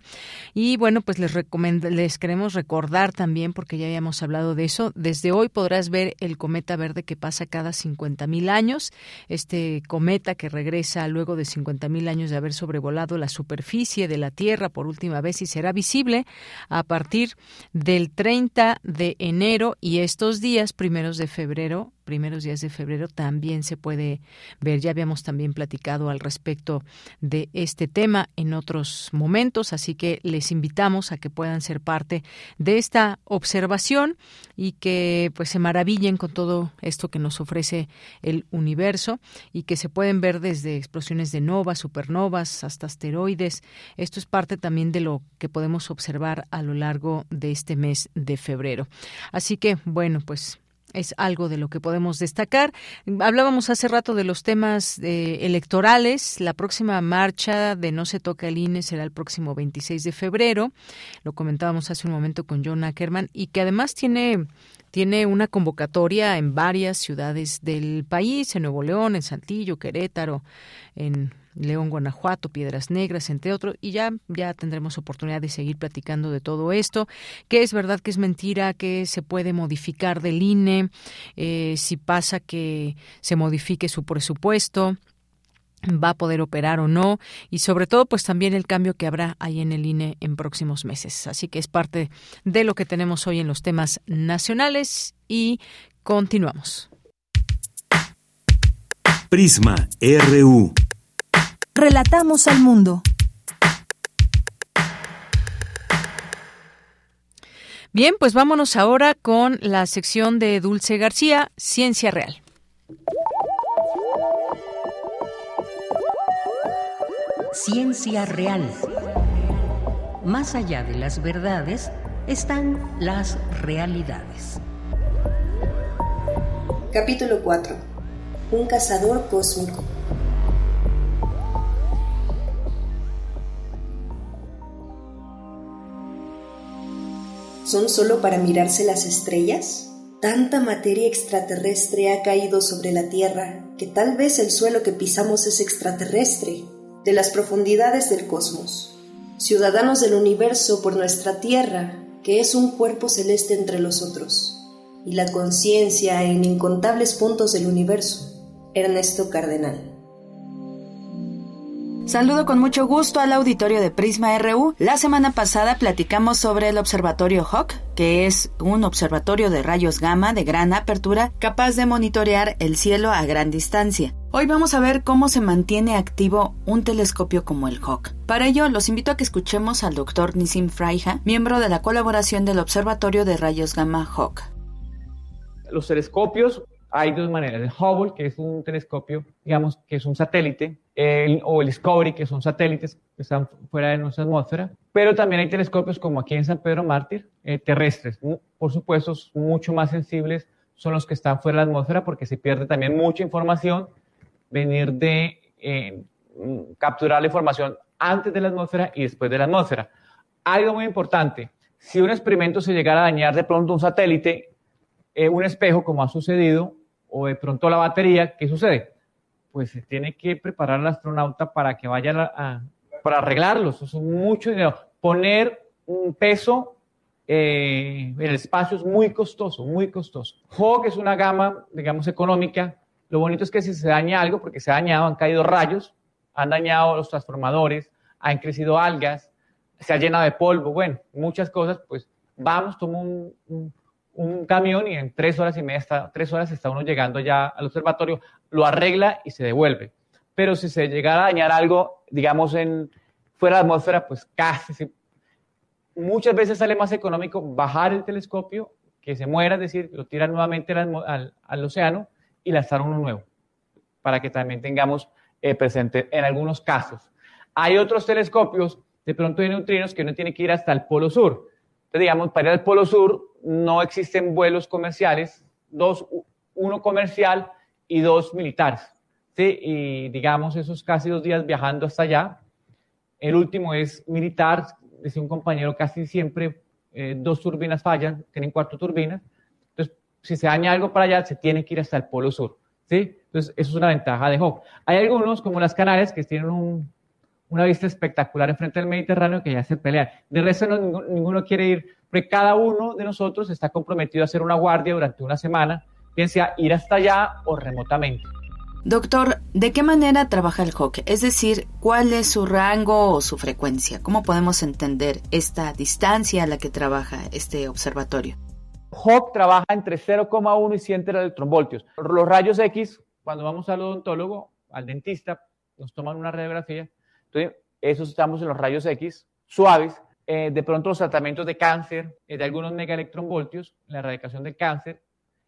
Y bueno, pues les, les queremos recordar también, porque ya habíamos hablado de eso, desde hoy podrás ver el cometa verde que pasa cada 50 mil años, este cometa que regresa luego de 50 mil años de haber sobrevolado la superficie de la Tierra por última vez y será visible a partir del 30 de enero y estos días, primeros de febrero, primeros días de febrero también se puede ver. Ya habíamos también platicado al respecto de este tema en otros momentos, así que les invitamos a que puedan ser parte de esta observación y que pues se maravillen con todo esto que nos ofrece el universo y que se pueden ver desde explosiones de novas, supernovas hasta asteroides. Esto es parte también de lo que podemos observar a lo largo de este mes de febrero. Así que bueno, pues es algo de lo que podemos destacar. Hablábamos hace rato de los temas eh, electorales. La próxima marcha de No se toca el INE será el próximo 26 de febrero. Lo comentábamos hace un momento con John Ackerman y que además tiene tiene una convocatoria en varias ciudades del país, en Nuevo León, en Saltillo, Querétaro, en León, Guanajuato, Piedras Negras, entre otros, y ya, ya tendremos oportunidad de seguir platicando de todo esto, qué es verdad, qué es mentira, qué se puede modificar del INE, eh, si pasa que se modifique su presupuesto va a poder operar o no y sobre todo pues también el cambio que habrá ahí en el INE en próximos meses. Así que es parte de lo que tenemos hoy en los temas nacionales y continuamos. Prisma RU. Relatamos al mundo. Bien, pues vámonos ahora con la sección de Dulce García, Ciencia Real. Ciencia Real. Más allá de las verdades están las realidades. Capítulo 4. Un cazador cósmico. ¿Son solo para mirarse las estrellas? Tanta materia extraterrestre ha caído sobre la Tierra que tal vez el suelo que pisamos es extraterrestre, de las profundidades del cosmos. Ciudadanos del universo por nuestra Tierra, que es un cuerpo celeste entre los otros, y la conciencia en incontables puntos del universo. Ernesto Cardenal. Saludo con mucho gusto al auditorio de Prisma RU. La semana pasada platicamos sobre el observatorio Hawk, que es un observatorio de rayos gamma de gran apertura capaz de monitorear el cielo a gran distancia. Hoy vamos a ver cómo se mantiene activo un telescopio como el Hawk. Para ello, los invito a que escuchemos al doctor Nisim Fraija, miembro de la colaboración del Observatorio de Rayos Gamma Hawk. Los telescopios hay dos maneras. El Hubble, que es un telescopio, digamos, que es un satélite, o el Discovery, que son satélites que están fuera de nuestra atmósfera, pero también hay telescopios como aquí en San Pedro Mártir, eh, terrestres. Por supuesto, mucho más sensibles son los que están fuera de la atmósfera porque se pierde también mucha información, venir de eh, capturar la información antes de la atmósfera y después de la atmósfera. Algo muy importante, si un experimento se llegara a dañar de pronto un satélite, eh, un espejo, como ha sucedido, o de pronto la batería, ¿qué sucede? Pues se tiene que preparar al astronauta para que vaya a, para arreglarlos. Eso es mucho dinero. Poner un peso eh, el espacio es muy costoso, muy costoso. Hawk es una gama, digamos, económica. Lo bonito es que si se daña algo, porque se ha dañado, han caído rayos, han dañado los transformadores, han crecido algas, se ha llenado de polvo, bueno, muchas cosas, pues vamos, tomo un un camión y en tres horas y media, tres horas está uno llegando ya al observatorio, lo arregla y se devuelve. Pero si se llegara a dañar algo, digamos, en, fuera de la atmósfera, pues casi, muchas veces sale más económico bajar el telescopio, que se muera, es decir, lo tiran nuevamente al, al, océano y lanzar uno nuevo, para que también tengamos eh, presente en algunos casos. Hay otros telescopios, de pronto de neutrinos, que uno tiene que ir hasta el polo sur digamos, para ir al Polo Sur no existen vuelos comerciales, dos, uno comercial y dos militares. ¿sí? Y digamos, esos casi dos días viajando hasta allá. El último es militar, decía un compañero, casi siempre eh, dos turbinas fallan, tienen cuatro turbinas. Entonces, si se daña algo para allá, se tiene que ir hasta el Polo Sur. ¿sí? Entonces, eso es una ventaja de Hawk. Hay algunos, como las Canarias, que tienen un, una vista espectacular enfrente del Mediterráneo que ya se pelean. De resto, ninguno, quiere ir, porque cada uno de nosotros está comprometido a hacer una guardia durante una semana, bien sea ir hasta allá o remotamente. Doctor, ¿de qué manera trabaja el HOC? Es decir, ¿cuál es su rango o su frecuencia? ¿Cómo podemos entender esta distancia a la que trabaja este observatorio? HOC trabaja entre 0,1 y 100 electronvoltios. Los rayos X, cuando vamos al odontólogo, al dentista, nos toman una radiografía, entonces, eso estamos en los rayos X suaves. Eh, de pronto los tratamientos de cáncer, eh, de algunos megaelectronvoltios, la erradicación del cáncer,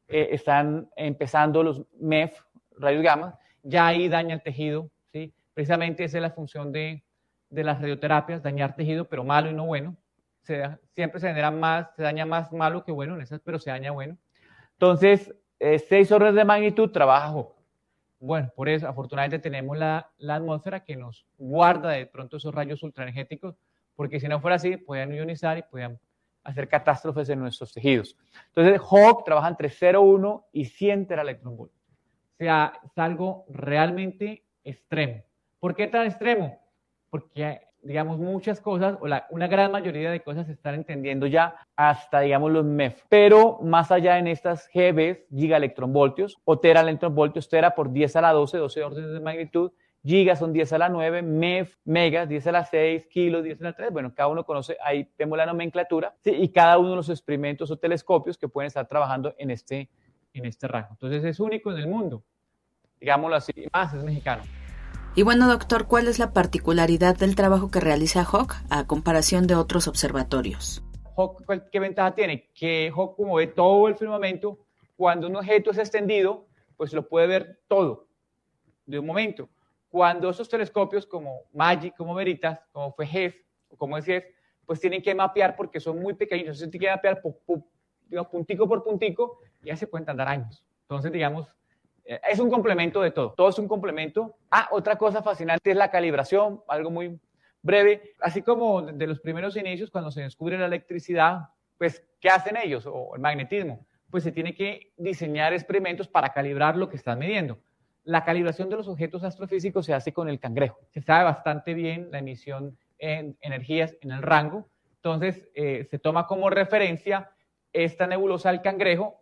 eh, están empezando los MEF, rayos gamma, ya ahí daña el tejido, ¿sí? Precisamente esa es la función de, de las radioterapias, dañar tejido, pero malo y no bueno. Se, siempre se genera más, se daña más malo que bueno en esas, pero se daña bueno. Entonces, seis órdenes de magnitud trabaja bueno, por eso afortunadamente tenemos la, atmósfera que nos guarda de pronto esos rayos ultraenergéticos, porque si no fuera así, podían ionizar y podían hacer catástrofes en nuestros tejidos. Entonces, Hawk trabaja entre 0,1 y 100 teraelectronvolts. O sea, es algo realmente extremo. ¿Por qué tan extremo? Porque digamos, muchas cosas, o la, una gran mayoría de cosas se están entendiendo ya hasta, digamos, los MEF. Pero más allá en estas GB, gigaelectronvoltios, o teraelectronvoltios, tera por 10 a la 12, 12 órdenes de magnitud, gigas son 10 a la 9, MEF, megas, 10 a la 6, kilos, 10 a la 3. Bueno, cada uno conoce, ahí vemos la nomenclatura, y cada uno de los experimentos o telescopios que pueden estar trabajando en este, en este rango. Entonces es único en el mundo, digámoslo así, más es mexicano. Y bueno, doctor, ¿cuál es la particularidad del trabajo que realiza Hawk a comparación de otros observatorios? Hawk, ¿qué ventaja tiene? Que Hawk, como ve todo el firmamento, cuando un objeto es extendido, pues lo puede ver todo de un momento. Cuando esos telescopios como MAGIC, como Veritas, como fue GEF, o como es GEF, pues tienen que mapear porque son muy pequeños, entonces tienen que mapear puntico por puntico y ya se pueden tardar años. Entonces, digamos, eh, es un complemento de todo, todo es un complemento. Ah, otra cosa fascinante es la calibración, algo muy breve, así como de los primeros inicios, cuando se descubre la electricidad, pues, ¿qué hacen ellos? O el magnetismo. Pues se tiene que diseñar experimentos para calibrar lo que están midiendo. La calibración de los objetos astrofísicos se hace con el cangrejo. Se sabe bastante bien la emisión en energías en el rango. Entonces, eh, se toma como referencia esta nebulosa del cangrejo,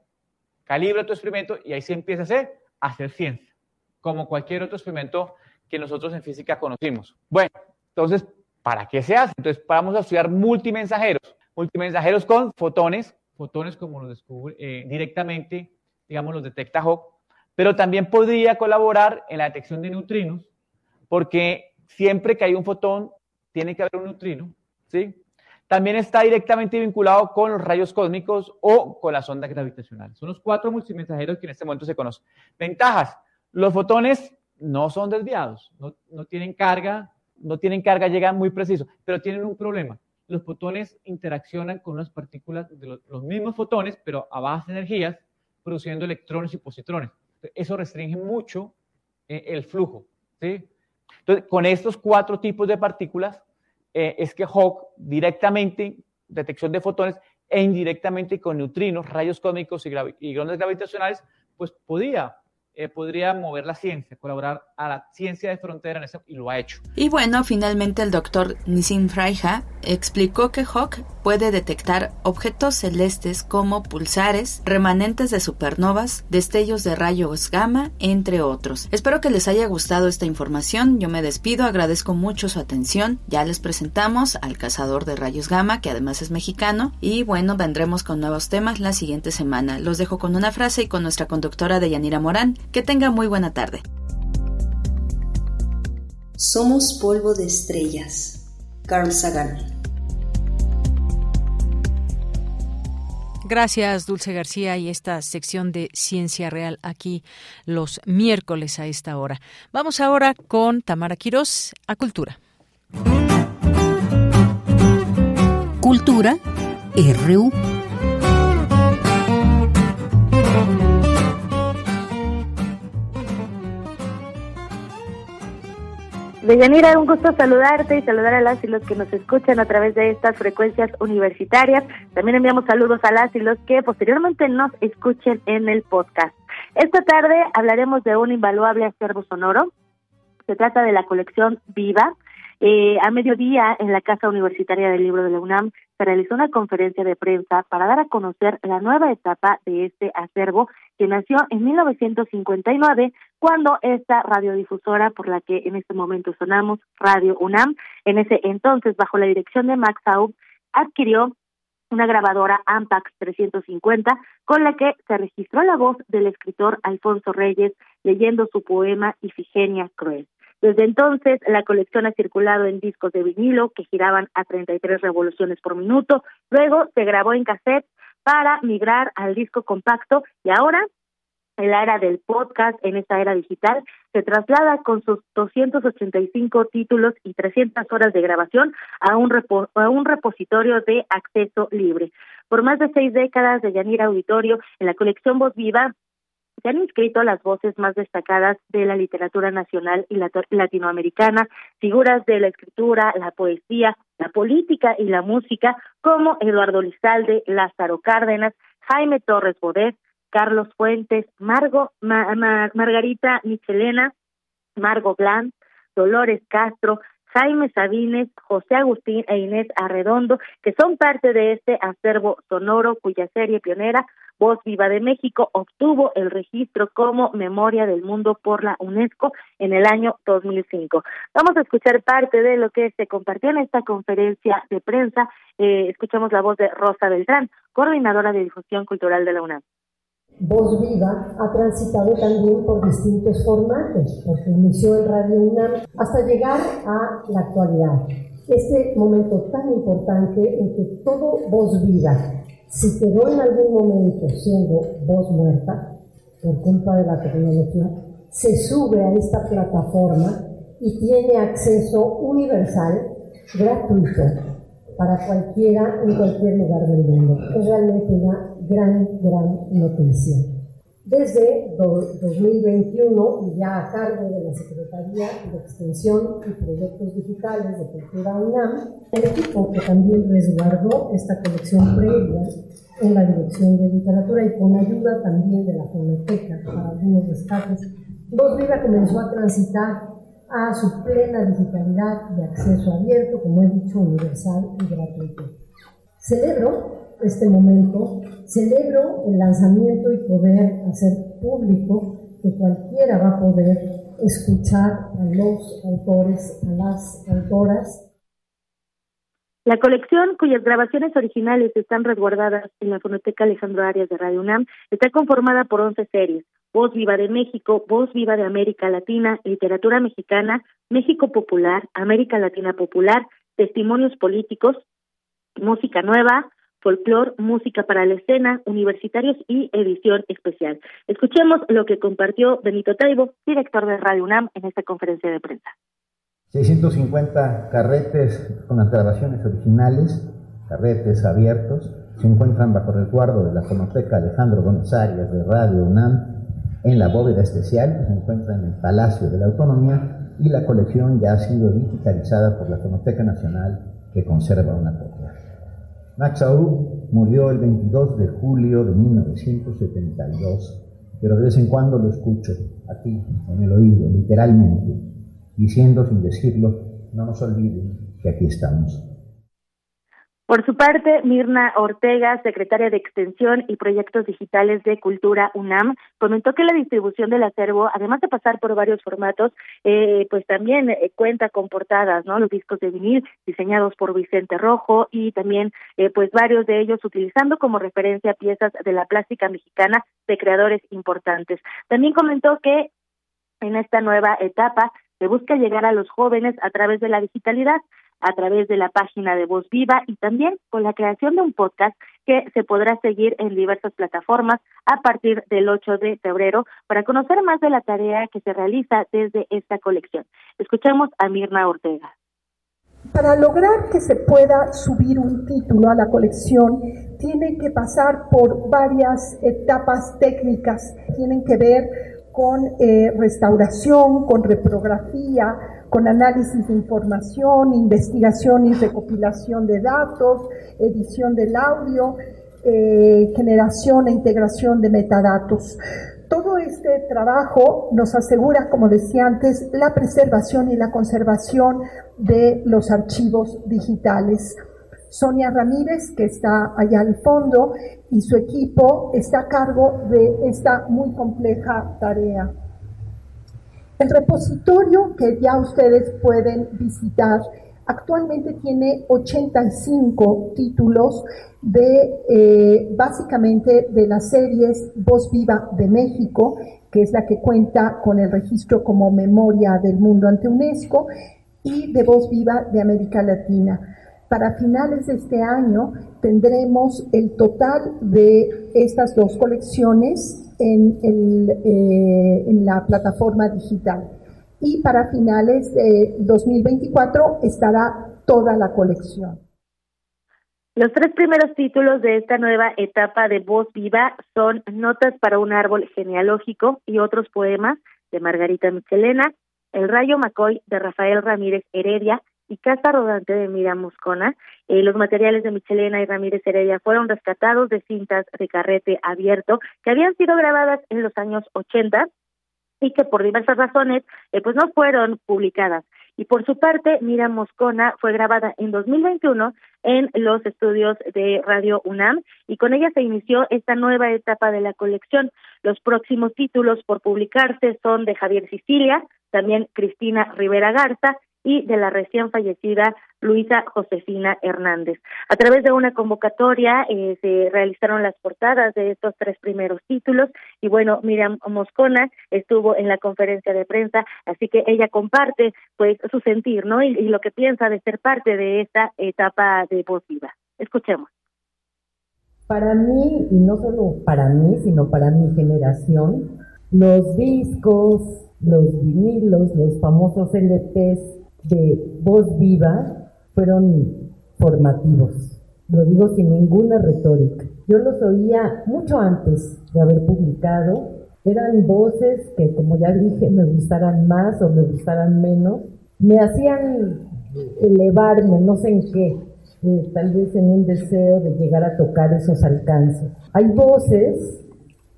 calibra tu experimento y ahí se empieza a hacer, ciencia, como cualquier otro experimento que nosotros en física conocimos. Bueno, entonces, ¿para qué se hace? Entonces, vamos a estudiar multimensajeros, multimensajeros con fotones, fotones como los descubre eh, directamente, digamos, los detecta Hawk, pero también podría colaborar en la detección de neutrinos, porque siempre que hay un fotón, tiene que haber un neutrino, ¿sí? También está directamente vinculado con los rayos cósmicos o con las ondas gravitacionales. Son los cuatro multimensajeros que en este momento se conocen. Ventajas. Los fotones no son desviados, no, tienen carga, no tienen carga, llegan muy precisos, pero tienen un problema. Los fotones interaccionan con unas partículas de los, mismos fotones, pero a bajas energías, produciendo electrones y positrones. Eso restringe mucho eh, el flujo. ¿sí? Entonces, con estos cuatro tipos de partículas, eh, es que Hawk directamente, detección de fotones, e indirectamente con neutrinos, rayos cósmicos y, y gravitacionales, pues podía eh, podría mover la ciencia, colaborar a la ciencia de frontera en eso y lo ha hecho. Y bueno, finalmente el doctor Nisim Freija explicó que Hawk puede detectar objetos celestes como pulsares, remanentes de supernovas, destellos de rayos gamma, entre otros. Espero que les haya gustado esta información. Yo me despido, agradezco mucho su atención. Ya les presentamos al cazador de rayos gamma, que además es mexicano, y bueno, vendremos con nuevos temas la siguiente semana. Los dejo con una frase y con nuestra conductora de Yanira Morán, que tenga muy buena tarde. Somos polvo de estrellas. Carl Sagan. Gracias, Dulce García, y esta sección de Ciencia Real aquí los miércoles a esta hora. Vamos ahora con Tamara Quirós a Cultura. Cultura RU. Deyanira, un gusto saludarte y saludar a las y los que nos escuchan a través de estas frecuencias universitarias. También enviamos saludos a las y los que posteriormente nos escuchen en el podcast. Esta tarde hablaremos de un invaluable acervo sonoro. Se trata de la colección Viva, eh, a mediodía, en la Casa Universitaria del Libro de la UNAM, se realizó una conferencia de prensa para dar a conocer la nueva etapa de este acervo que nació en 1959 cuando esta radiodifusora por la que en este momento sonamos, Radio UNAM, en ese entonces bajo la dirección de Max Aub, adquirió una grabadora Ampax 350 con la que se registró la voz del escritor Alfonso Reyes leyendo su poema Ifigenia Cruel. Desde entonces, la colección ha circulado en discos de vinilo que giraban a 33 revoluciones por minuto. Luego se grabó en cassette para migrar al disco compacto y ahora en la era del podcast, en esta era digital, se traslada con sus 285 títulos y 300 horas de grabación a un, a un repositorio de acceso libre. Por más de seis décadas de Yanira Auditorio, en la colección Voz Viva se han inscrito las voces más destacadas de la literatura nacional y latinoamericana, figuras de la escritura, la poesía, la política y la música, como Eduardo Lizalde, Lázaro Cárdenas, Jaime Torres Bodet, Carlos Fuentes, Margo, Margarita Michelena, Margo Blanc, Dolores Castro, Jaime Sabines, José Agustín e Inés Arredondo, que son parte de este acervo sonoro cuya serie pionera Voz Viva de México obtuvo el registro como Memoria del Mundo por la UNESCO en el año 2005. Vamos a escuchar parte de lo que se compartió en esta conferencia de prensa. Eh, escuchamos la voz de Rosa Beltrán, coordinadora de difusión cultural de la UNAM. Voz Viva ha transitado también por distintos formatos, porque inició en Radio UNAM hasta llegar a la actualidad. Este momento tan importante en que todo Voz Viva si quedó en algún momento siendo voz muerta por culpa de la tecnología, se sube a esta plataforma y tiene acceso universal, gratuito, para cualquiera en cualquier lugar del mundo. Es realmente una gran, gran noticia. Desde 2021 y ya a cargo de la Secretaría de Extensión y Proyectos Digitales de Cultura UNAM, el equipo que también resguardó esta colección previa en la Dirección de Literatura y con ayuda también de la Fonoteca para algunos rescates, Viva comenzó a transitar a su plena digitalidad de acceso abierto, como he dicho, universal y gratuito. Celebro este momento, celebro el lanzamiento y poder hacer público que cualquiera va a poder escuchar a los autores, a las autoras. La colección, cuyas grabaciones originales están resguardadas en la Fonoteca Alejandro Arias de Radio UNAM, está conformada por 11 series. Voz Viva de México, Voz Viva de América Latina, Literatura Mexicana, México Popular, América Latina Popular, Testimonios Políticos, Música Nueva, folclor, música para la escena, universitarios y edición especial. Escuchemos lo que compartió Benito Taibo, director de Radio UNAM, en esta conferencia de prensa. 650 carretes con las grabaciones originales, carretes abiertos, se encuentran bajo resguardo de la Fonoteca Alejandro Gómez Arias de Radio UNAM en la bóveda especial que se encuentra en el Palacio de la Autonomía y la colección ya ha sido digitalizada por la Fonoteca Nacional que conserva una copia. Max Aub murió el 22 de julio de 1972, pero de vez en cuando lo escucho aquí, en el oído, literalmente, diciendo sin decirlo, no nos olviden que aquí estamos. Por su parte, Mirna Ortega, secretaria de Extensión y Proyectos Digitales de Cultura UNAM, comentó que la distribución del acervo, además de pasar por varios formatos, eh, pues también eh, cuenta con portadas, ¿no? Los discos de vinil diseñados por Vicente Rojo y también, eh, pues varios de ellos utilizando como referencia piezas de la plástica mexicana de creadores importantes. También comentó que en esta nueva etapa se busca llegar a los jóvenes a través de la digitalidad a través de la página de Voz Viva y también con la creación de un podcast que se podrá seguir en diversas plataformas a partir del 8 de febrero para conocer más de la tarea que se realiza desde esta colección. Escuchemos a Mirna Ortega. Para lograr que se pueda subir un título a la colección, tiene que pasar por varias etapas técnicas. Tienen que ver con eh, restauración, con reprografía, con análisis de información, investigación y recopilación de datos, edición del audio, eh, generación e integración de metadatos. Todo este trabajo nos asegura, como decía antes, la preservación y la conservación de los archivos digitales. Sonia Ramírez, que está allá al fondo, y su equipo está a cargo de esta muy compleja tarea. El repositorio que ya ustedes pueden visitar actualmente tiene 85 títulos de eh, básicamente de las series Voz Viva de México, que es la que cuenta con el registro como memoria del mundo ante UNESCO, y de Voz Viva de América Latina. Para finales de este año tendremos el total de estas dos colecciones eh, en la plataforma digital. Y para finales de 2024 estará toda la colección. Los tres primeros títulos de esta nueva etapa de Voz Viva son Notas para un árbol genealógico y otros poemas de Margarita Michelena, El Rayo Macoy de Rafael Ramírez Heredia y Casa Rodante de Mira Moscona. Eh, los materiales de Michelena y Ramírez Heredia fueron rescatados de cintas de carrete abierto que habían sido grabadas en los años 80 y que por diversas razones eh, pues no fueron publicadas. Y por su parte, Mira Moscona fue grabada en 2021 en los estudios de Radio UNAM y con ella se inició esta nueva etapa de la colección. Los próximos títulos por publicarse son de Javier Sicilia, también Cristina Rivera Garza y de la recién fallecida Luisa Josefina Hernández. A través de una convocatoria eh, se realizaron las portadas de estos tres primeros títulos y bueno, Miriam Moscona estuvo en la conferencia de prensa, así que ella comparte pues su sentir, ¿no? Y, lo que piensa de ser parte de esta etapa de voz viva. Escuchemos. Para mí, y no solo para mí, sino para mi generación, los discos, los vinilos, los famosos LPs de voz viva fueron formativos. Lo digo sin ninguna retórica. Yo los oía mucho antes de haber publicado Eran voces que, como ya dije, me gustaran más o me gustaran menos. Me hacían elevarme, no sé en qué, eh, tal vez en un deseo de llegar a tocar esos alcances. Hay voces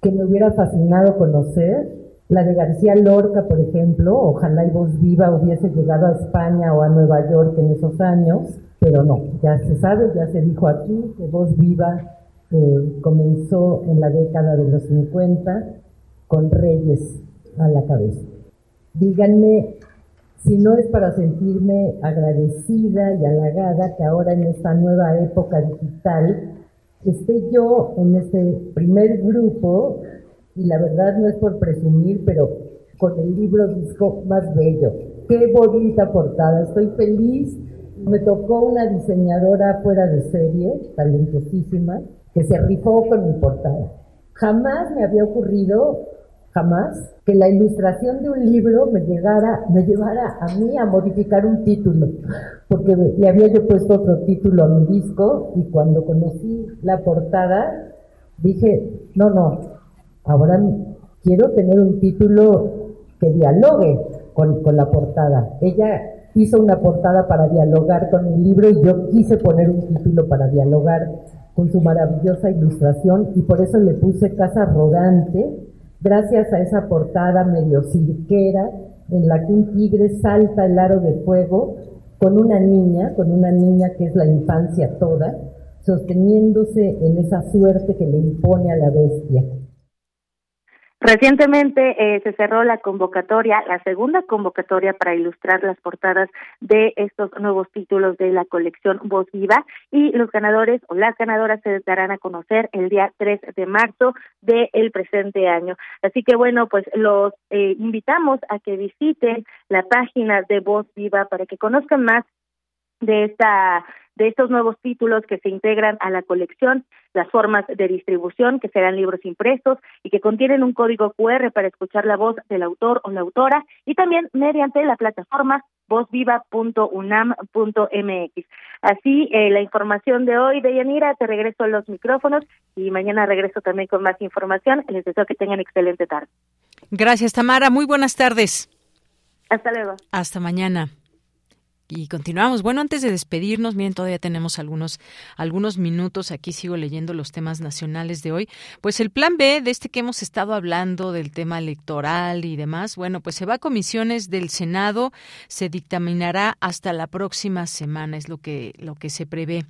que me hubiera fascinado conocer, la de García Lorca, por ejemplo, ojalá y voz viva hubiese llegado a España o a Nueva York en esos años, pero no, ya se sabe, ya se dijo aquí que voz viva eh, comenzó en la década de los 50 con Reyes a la cabeza. Díganme si no es para sentirme agradecida y halagada que ahora en esta nueva época digital esté yo en este primer grupo y la verdad no es por presumir, pero con el libro disco más bello. Qué bonita portada, estoy feliz. Me tocó una diseñadora fuera de serie, talentosísima, que se rifó con mi portada. Jamás me había ocurrido jamás que la ilustración de un libro me llegara, me llevara a mí a modificar un título, porque le había yo puesto otro título a mi disco y cuando conocí la portada dije, no, no, ahora quiero tener un título que dialogue con, la portada. Ella hizo una portada para dialogar con mi libro y yo quise poner un título para dialogar con su maravillosa ilustración y por eso le puse Casa Rodante, gracias a esa portada medio cirquera en la que un tigre salta el aro de fuego con una niña, con una niña que es la infancia toda, sosteniéndose en esa suerte que le impone a la bestia. Recientemente eh, se cerró la convocatoria, la segunda convocatoria para ilustrar las portadas de estos nuevos títulos de la colección Voz Viva y los ganadores o las ganadoras se darán a conocer el día 3 de marzo del presente año. Así que bueno, pues los eh, invitamos a que visiten la página de Voz Viva para que conozcan más de esta de estos nuevos títulos que se integran a la colección, las formas de distribución que serán libros impresos y que contienen un código QR para escuchar la voz del autor o la autora y también mediante la plataforma vozviva.unam.mx. Así, eh, la información de hoy de Yanira, te regreso a los micrófonos y mañana regreso también con más información. Les deseo que tengan excelente tarde. Gracias, Tamara. Muy buenas tardes. Hasta luego. Hasta mañana. Y continuamos. Bueno, antes de despedirnos, miren, todavía tenemos algunos, algunos minutos. Aquí sigo leyendo los temas nacionales de hoy. Pues el plan B de este que hemos estado hablando del tema electoral y demás, bueno, pues se va a comisiones del Senado, se dictaminará hasta la próxima semana, es lo que, lo que se prevé.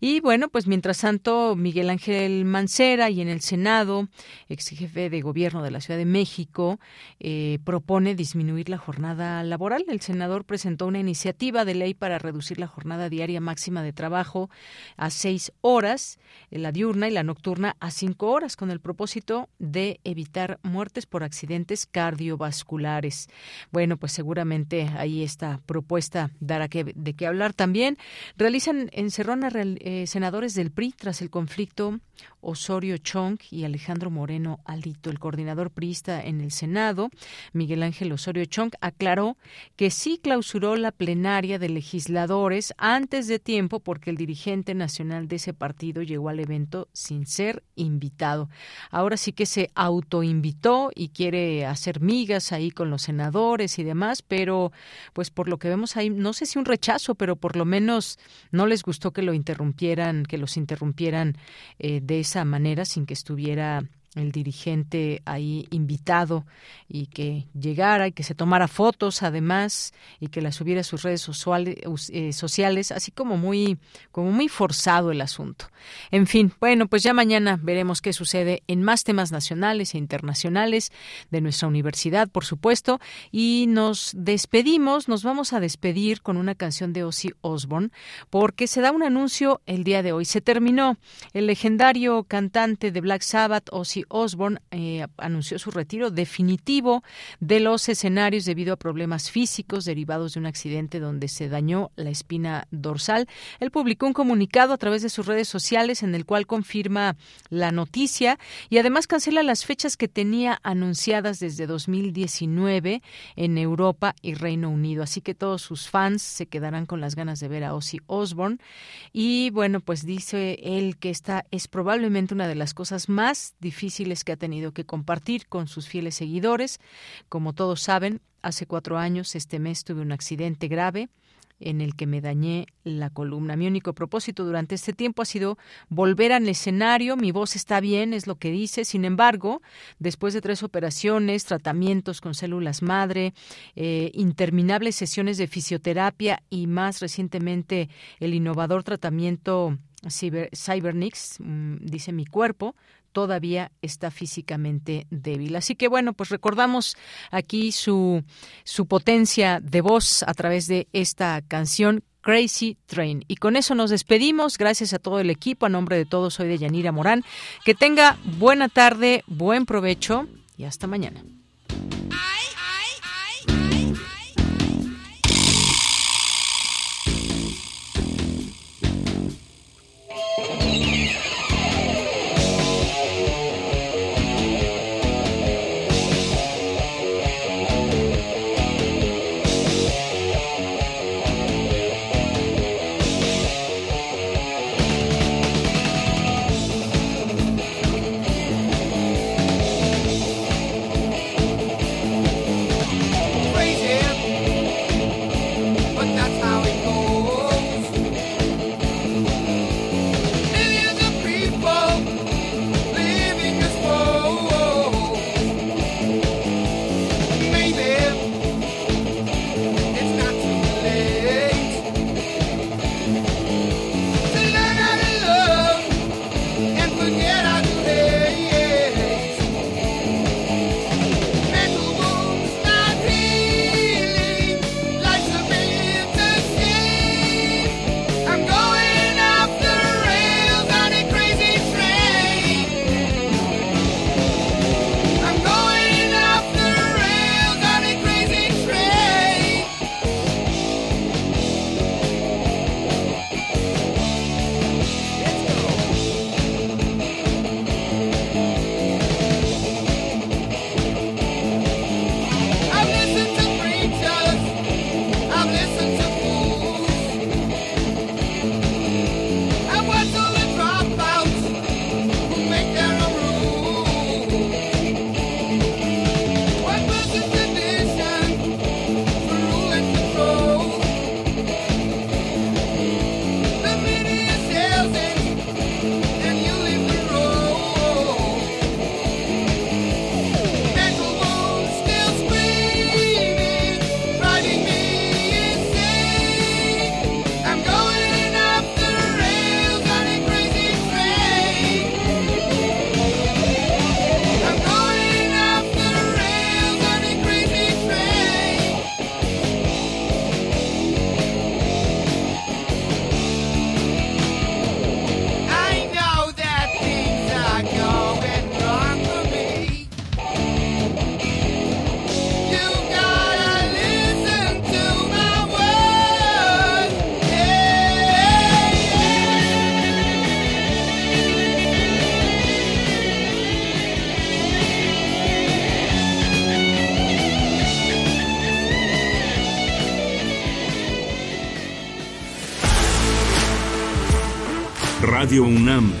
Y bueno, pues mientras tanto, Miguel Ángel Mancera y en el Senado, ex jefe de gobierno de la Ciudad de México, eh, propone disminuir la jornada laboral. El senador presentó una iniciativa de ley para reducir la jornada diaria máxima de trabajo a seis horas, la diurna y la nocturna a cinco horas, con el propósito de evitar muertes por accidentes cardiovasculares. Bueno, pues seguramente ahí esta propuesta dará que, de qué hablar también. Realizan encerrón eh, senadores del PRI tras el conflicto Osorio Chong y Alejandro Moreno Alito. El coordinador priista en el Senado, Miguel Ángel Osorio Chong, aclaró que sí clausuró la plenaria de legisladores antes de tiempo porque el dirigente nacional de ese partido llegó al evento sin ser invitado. Ahora sí que se autoinvitó y quiere hacer migas ahí con los senadores y demás, pero pues por lo que vemos ahí, no sé si un rechazo, pero por lo menos no les gustó que lo interrumpieran, que los interrumpieran eh, de esa manera sin que estuviera el dirigente ahí invitado y que llegara y que se tomara fotos además y que las subiera a sus redes eh, sociales, así como muy como muy forzado el asunto. En fin, bueno, pues ya mañana veremos qué sucede en más temas nacionales e internacionales de nuestra universidad, por supuesto, y nos despedimos, nos vamos a despedir con una canción de Ozzy Osbourne porque se da un anuncio el día de hoy. Se terminó el legendario cantante de Black Sabbath Ozzy Osbourne eh, anunció su retiro definitivo de los escenarios debido a problemas físicos derivados de un accidente donde se dañó la espina dorsal. Él publicó un comunicado a través de sus redes sociales en el cual confirma la noticia y además cancela las fechas que tenía anunciadas desde 2019 en Europa y Reino Unido. Así que todos sus fans se quedarán con las ganas de ver a Ozzy Osbourne. Y bueno, pues dice él que esta es probablemente una de las cosas más difíciles difíciles que ha tenido que compartir con sus fieles seguidores. Como todos saben, hace cuatro años, este mes, tuve un accidente grave en el que me dañé la columna. Mi único propósito durante este tiempo ha sido volver al escenario. Mi voz está bien, es lo que dice. Sin embargo, después de tres operaciones, tratamientos con células madre, eh, interminables sesiones de fisioterapia y más recientemente el innovador tratamiento Cybernix, mm, dice mi cuerpo, todavía está físicamente débil. Así que bueno, pues recordamos aquí su, su potencia de voz a través de esta canción Crazy Train. Y con eso nos despedimos. Gracias a todo el equipo. A nombre de todos, soy de Yanira Morán. Que tenga buena tarde, buen provecho y hasta mañana.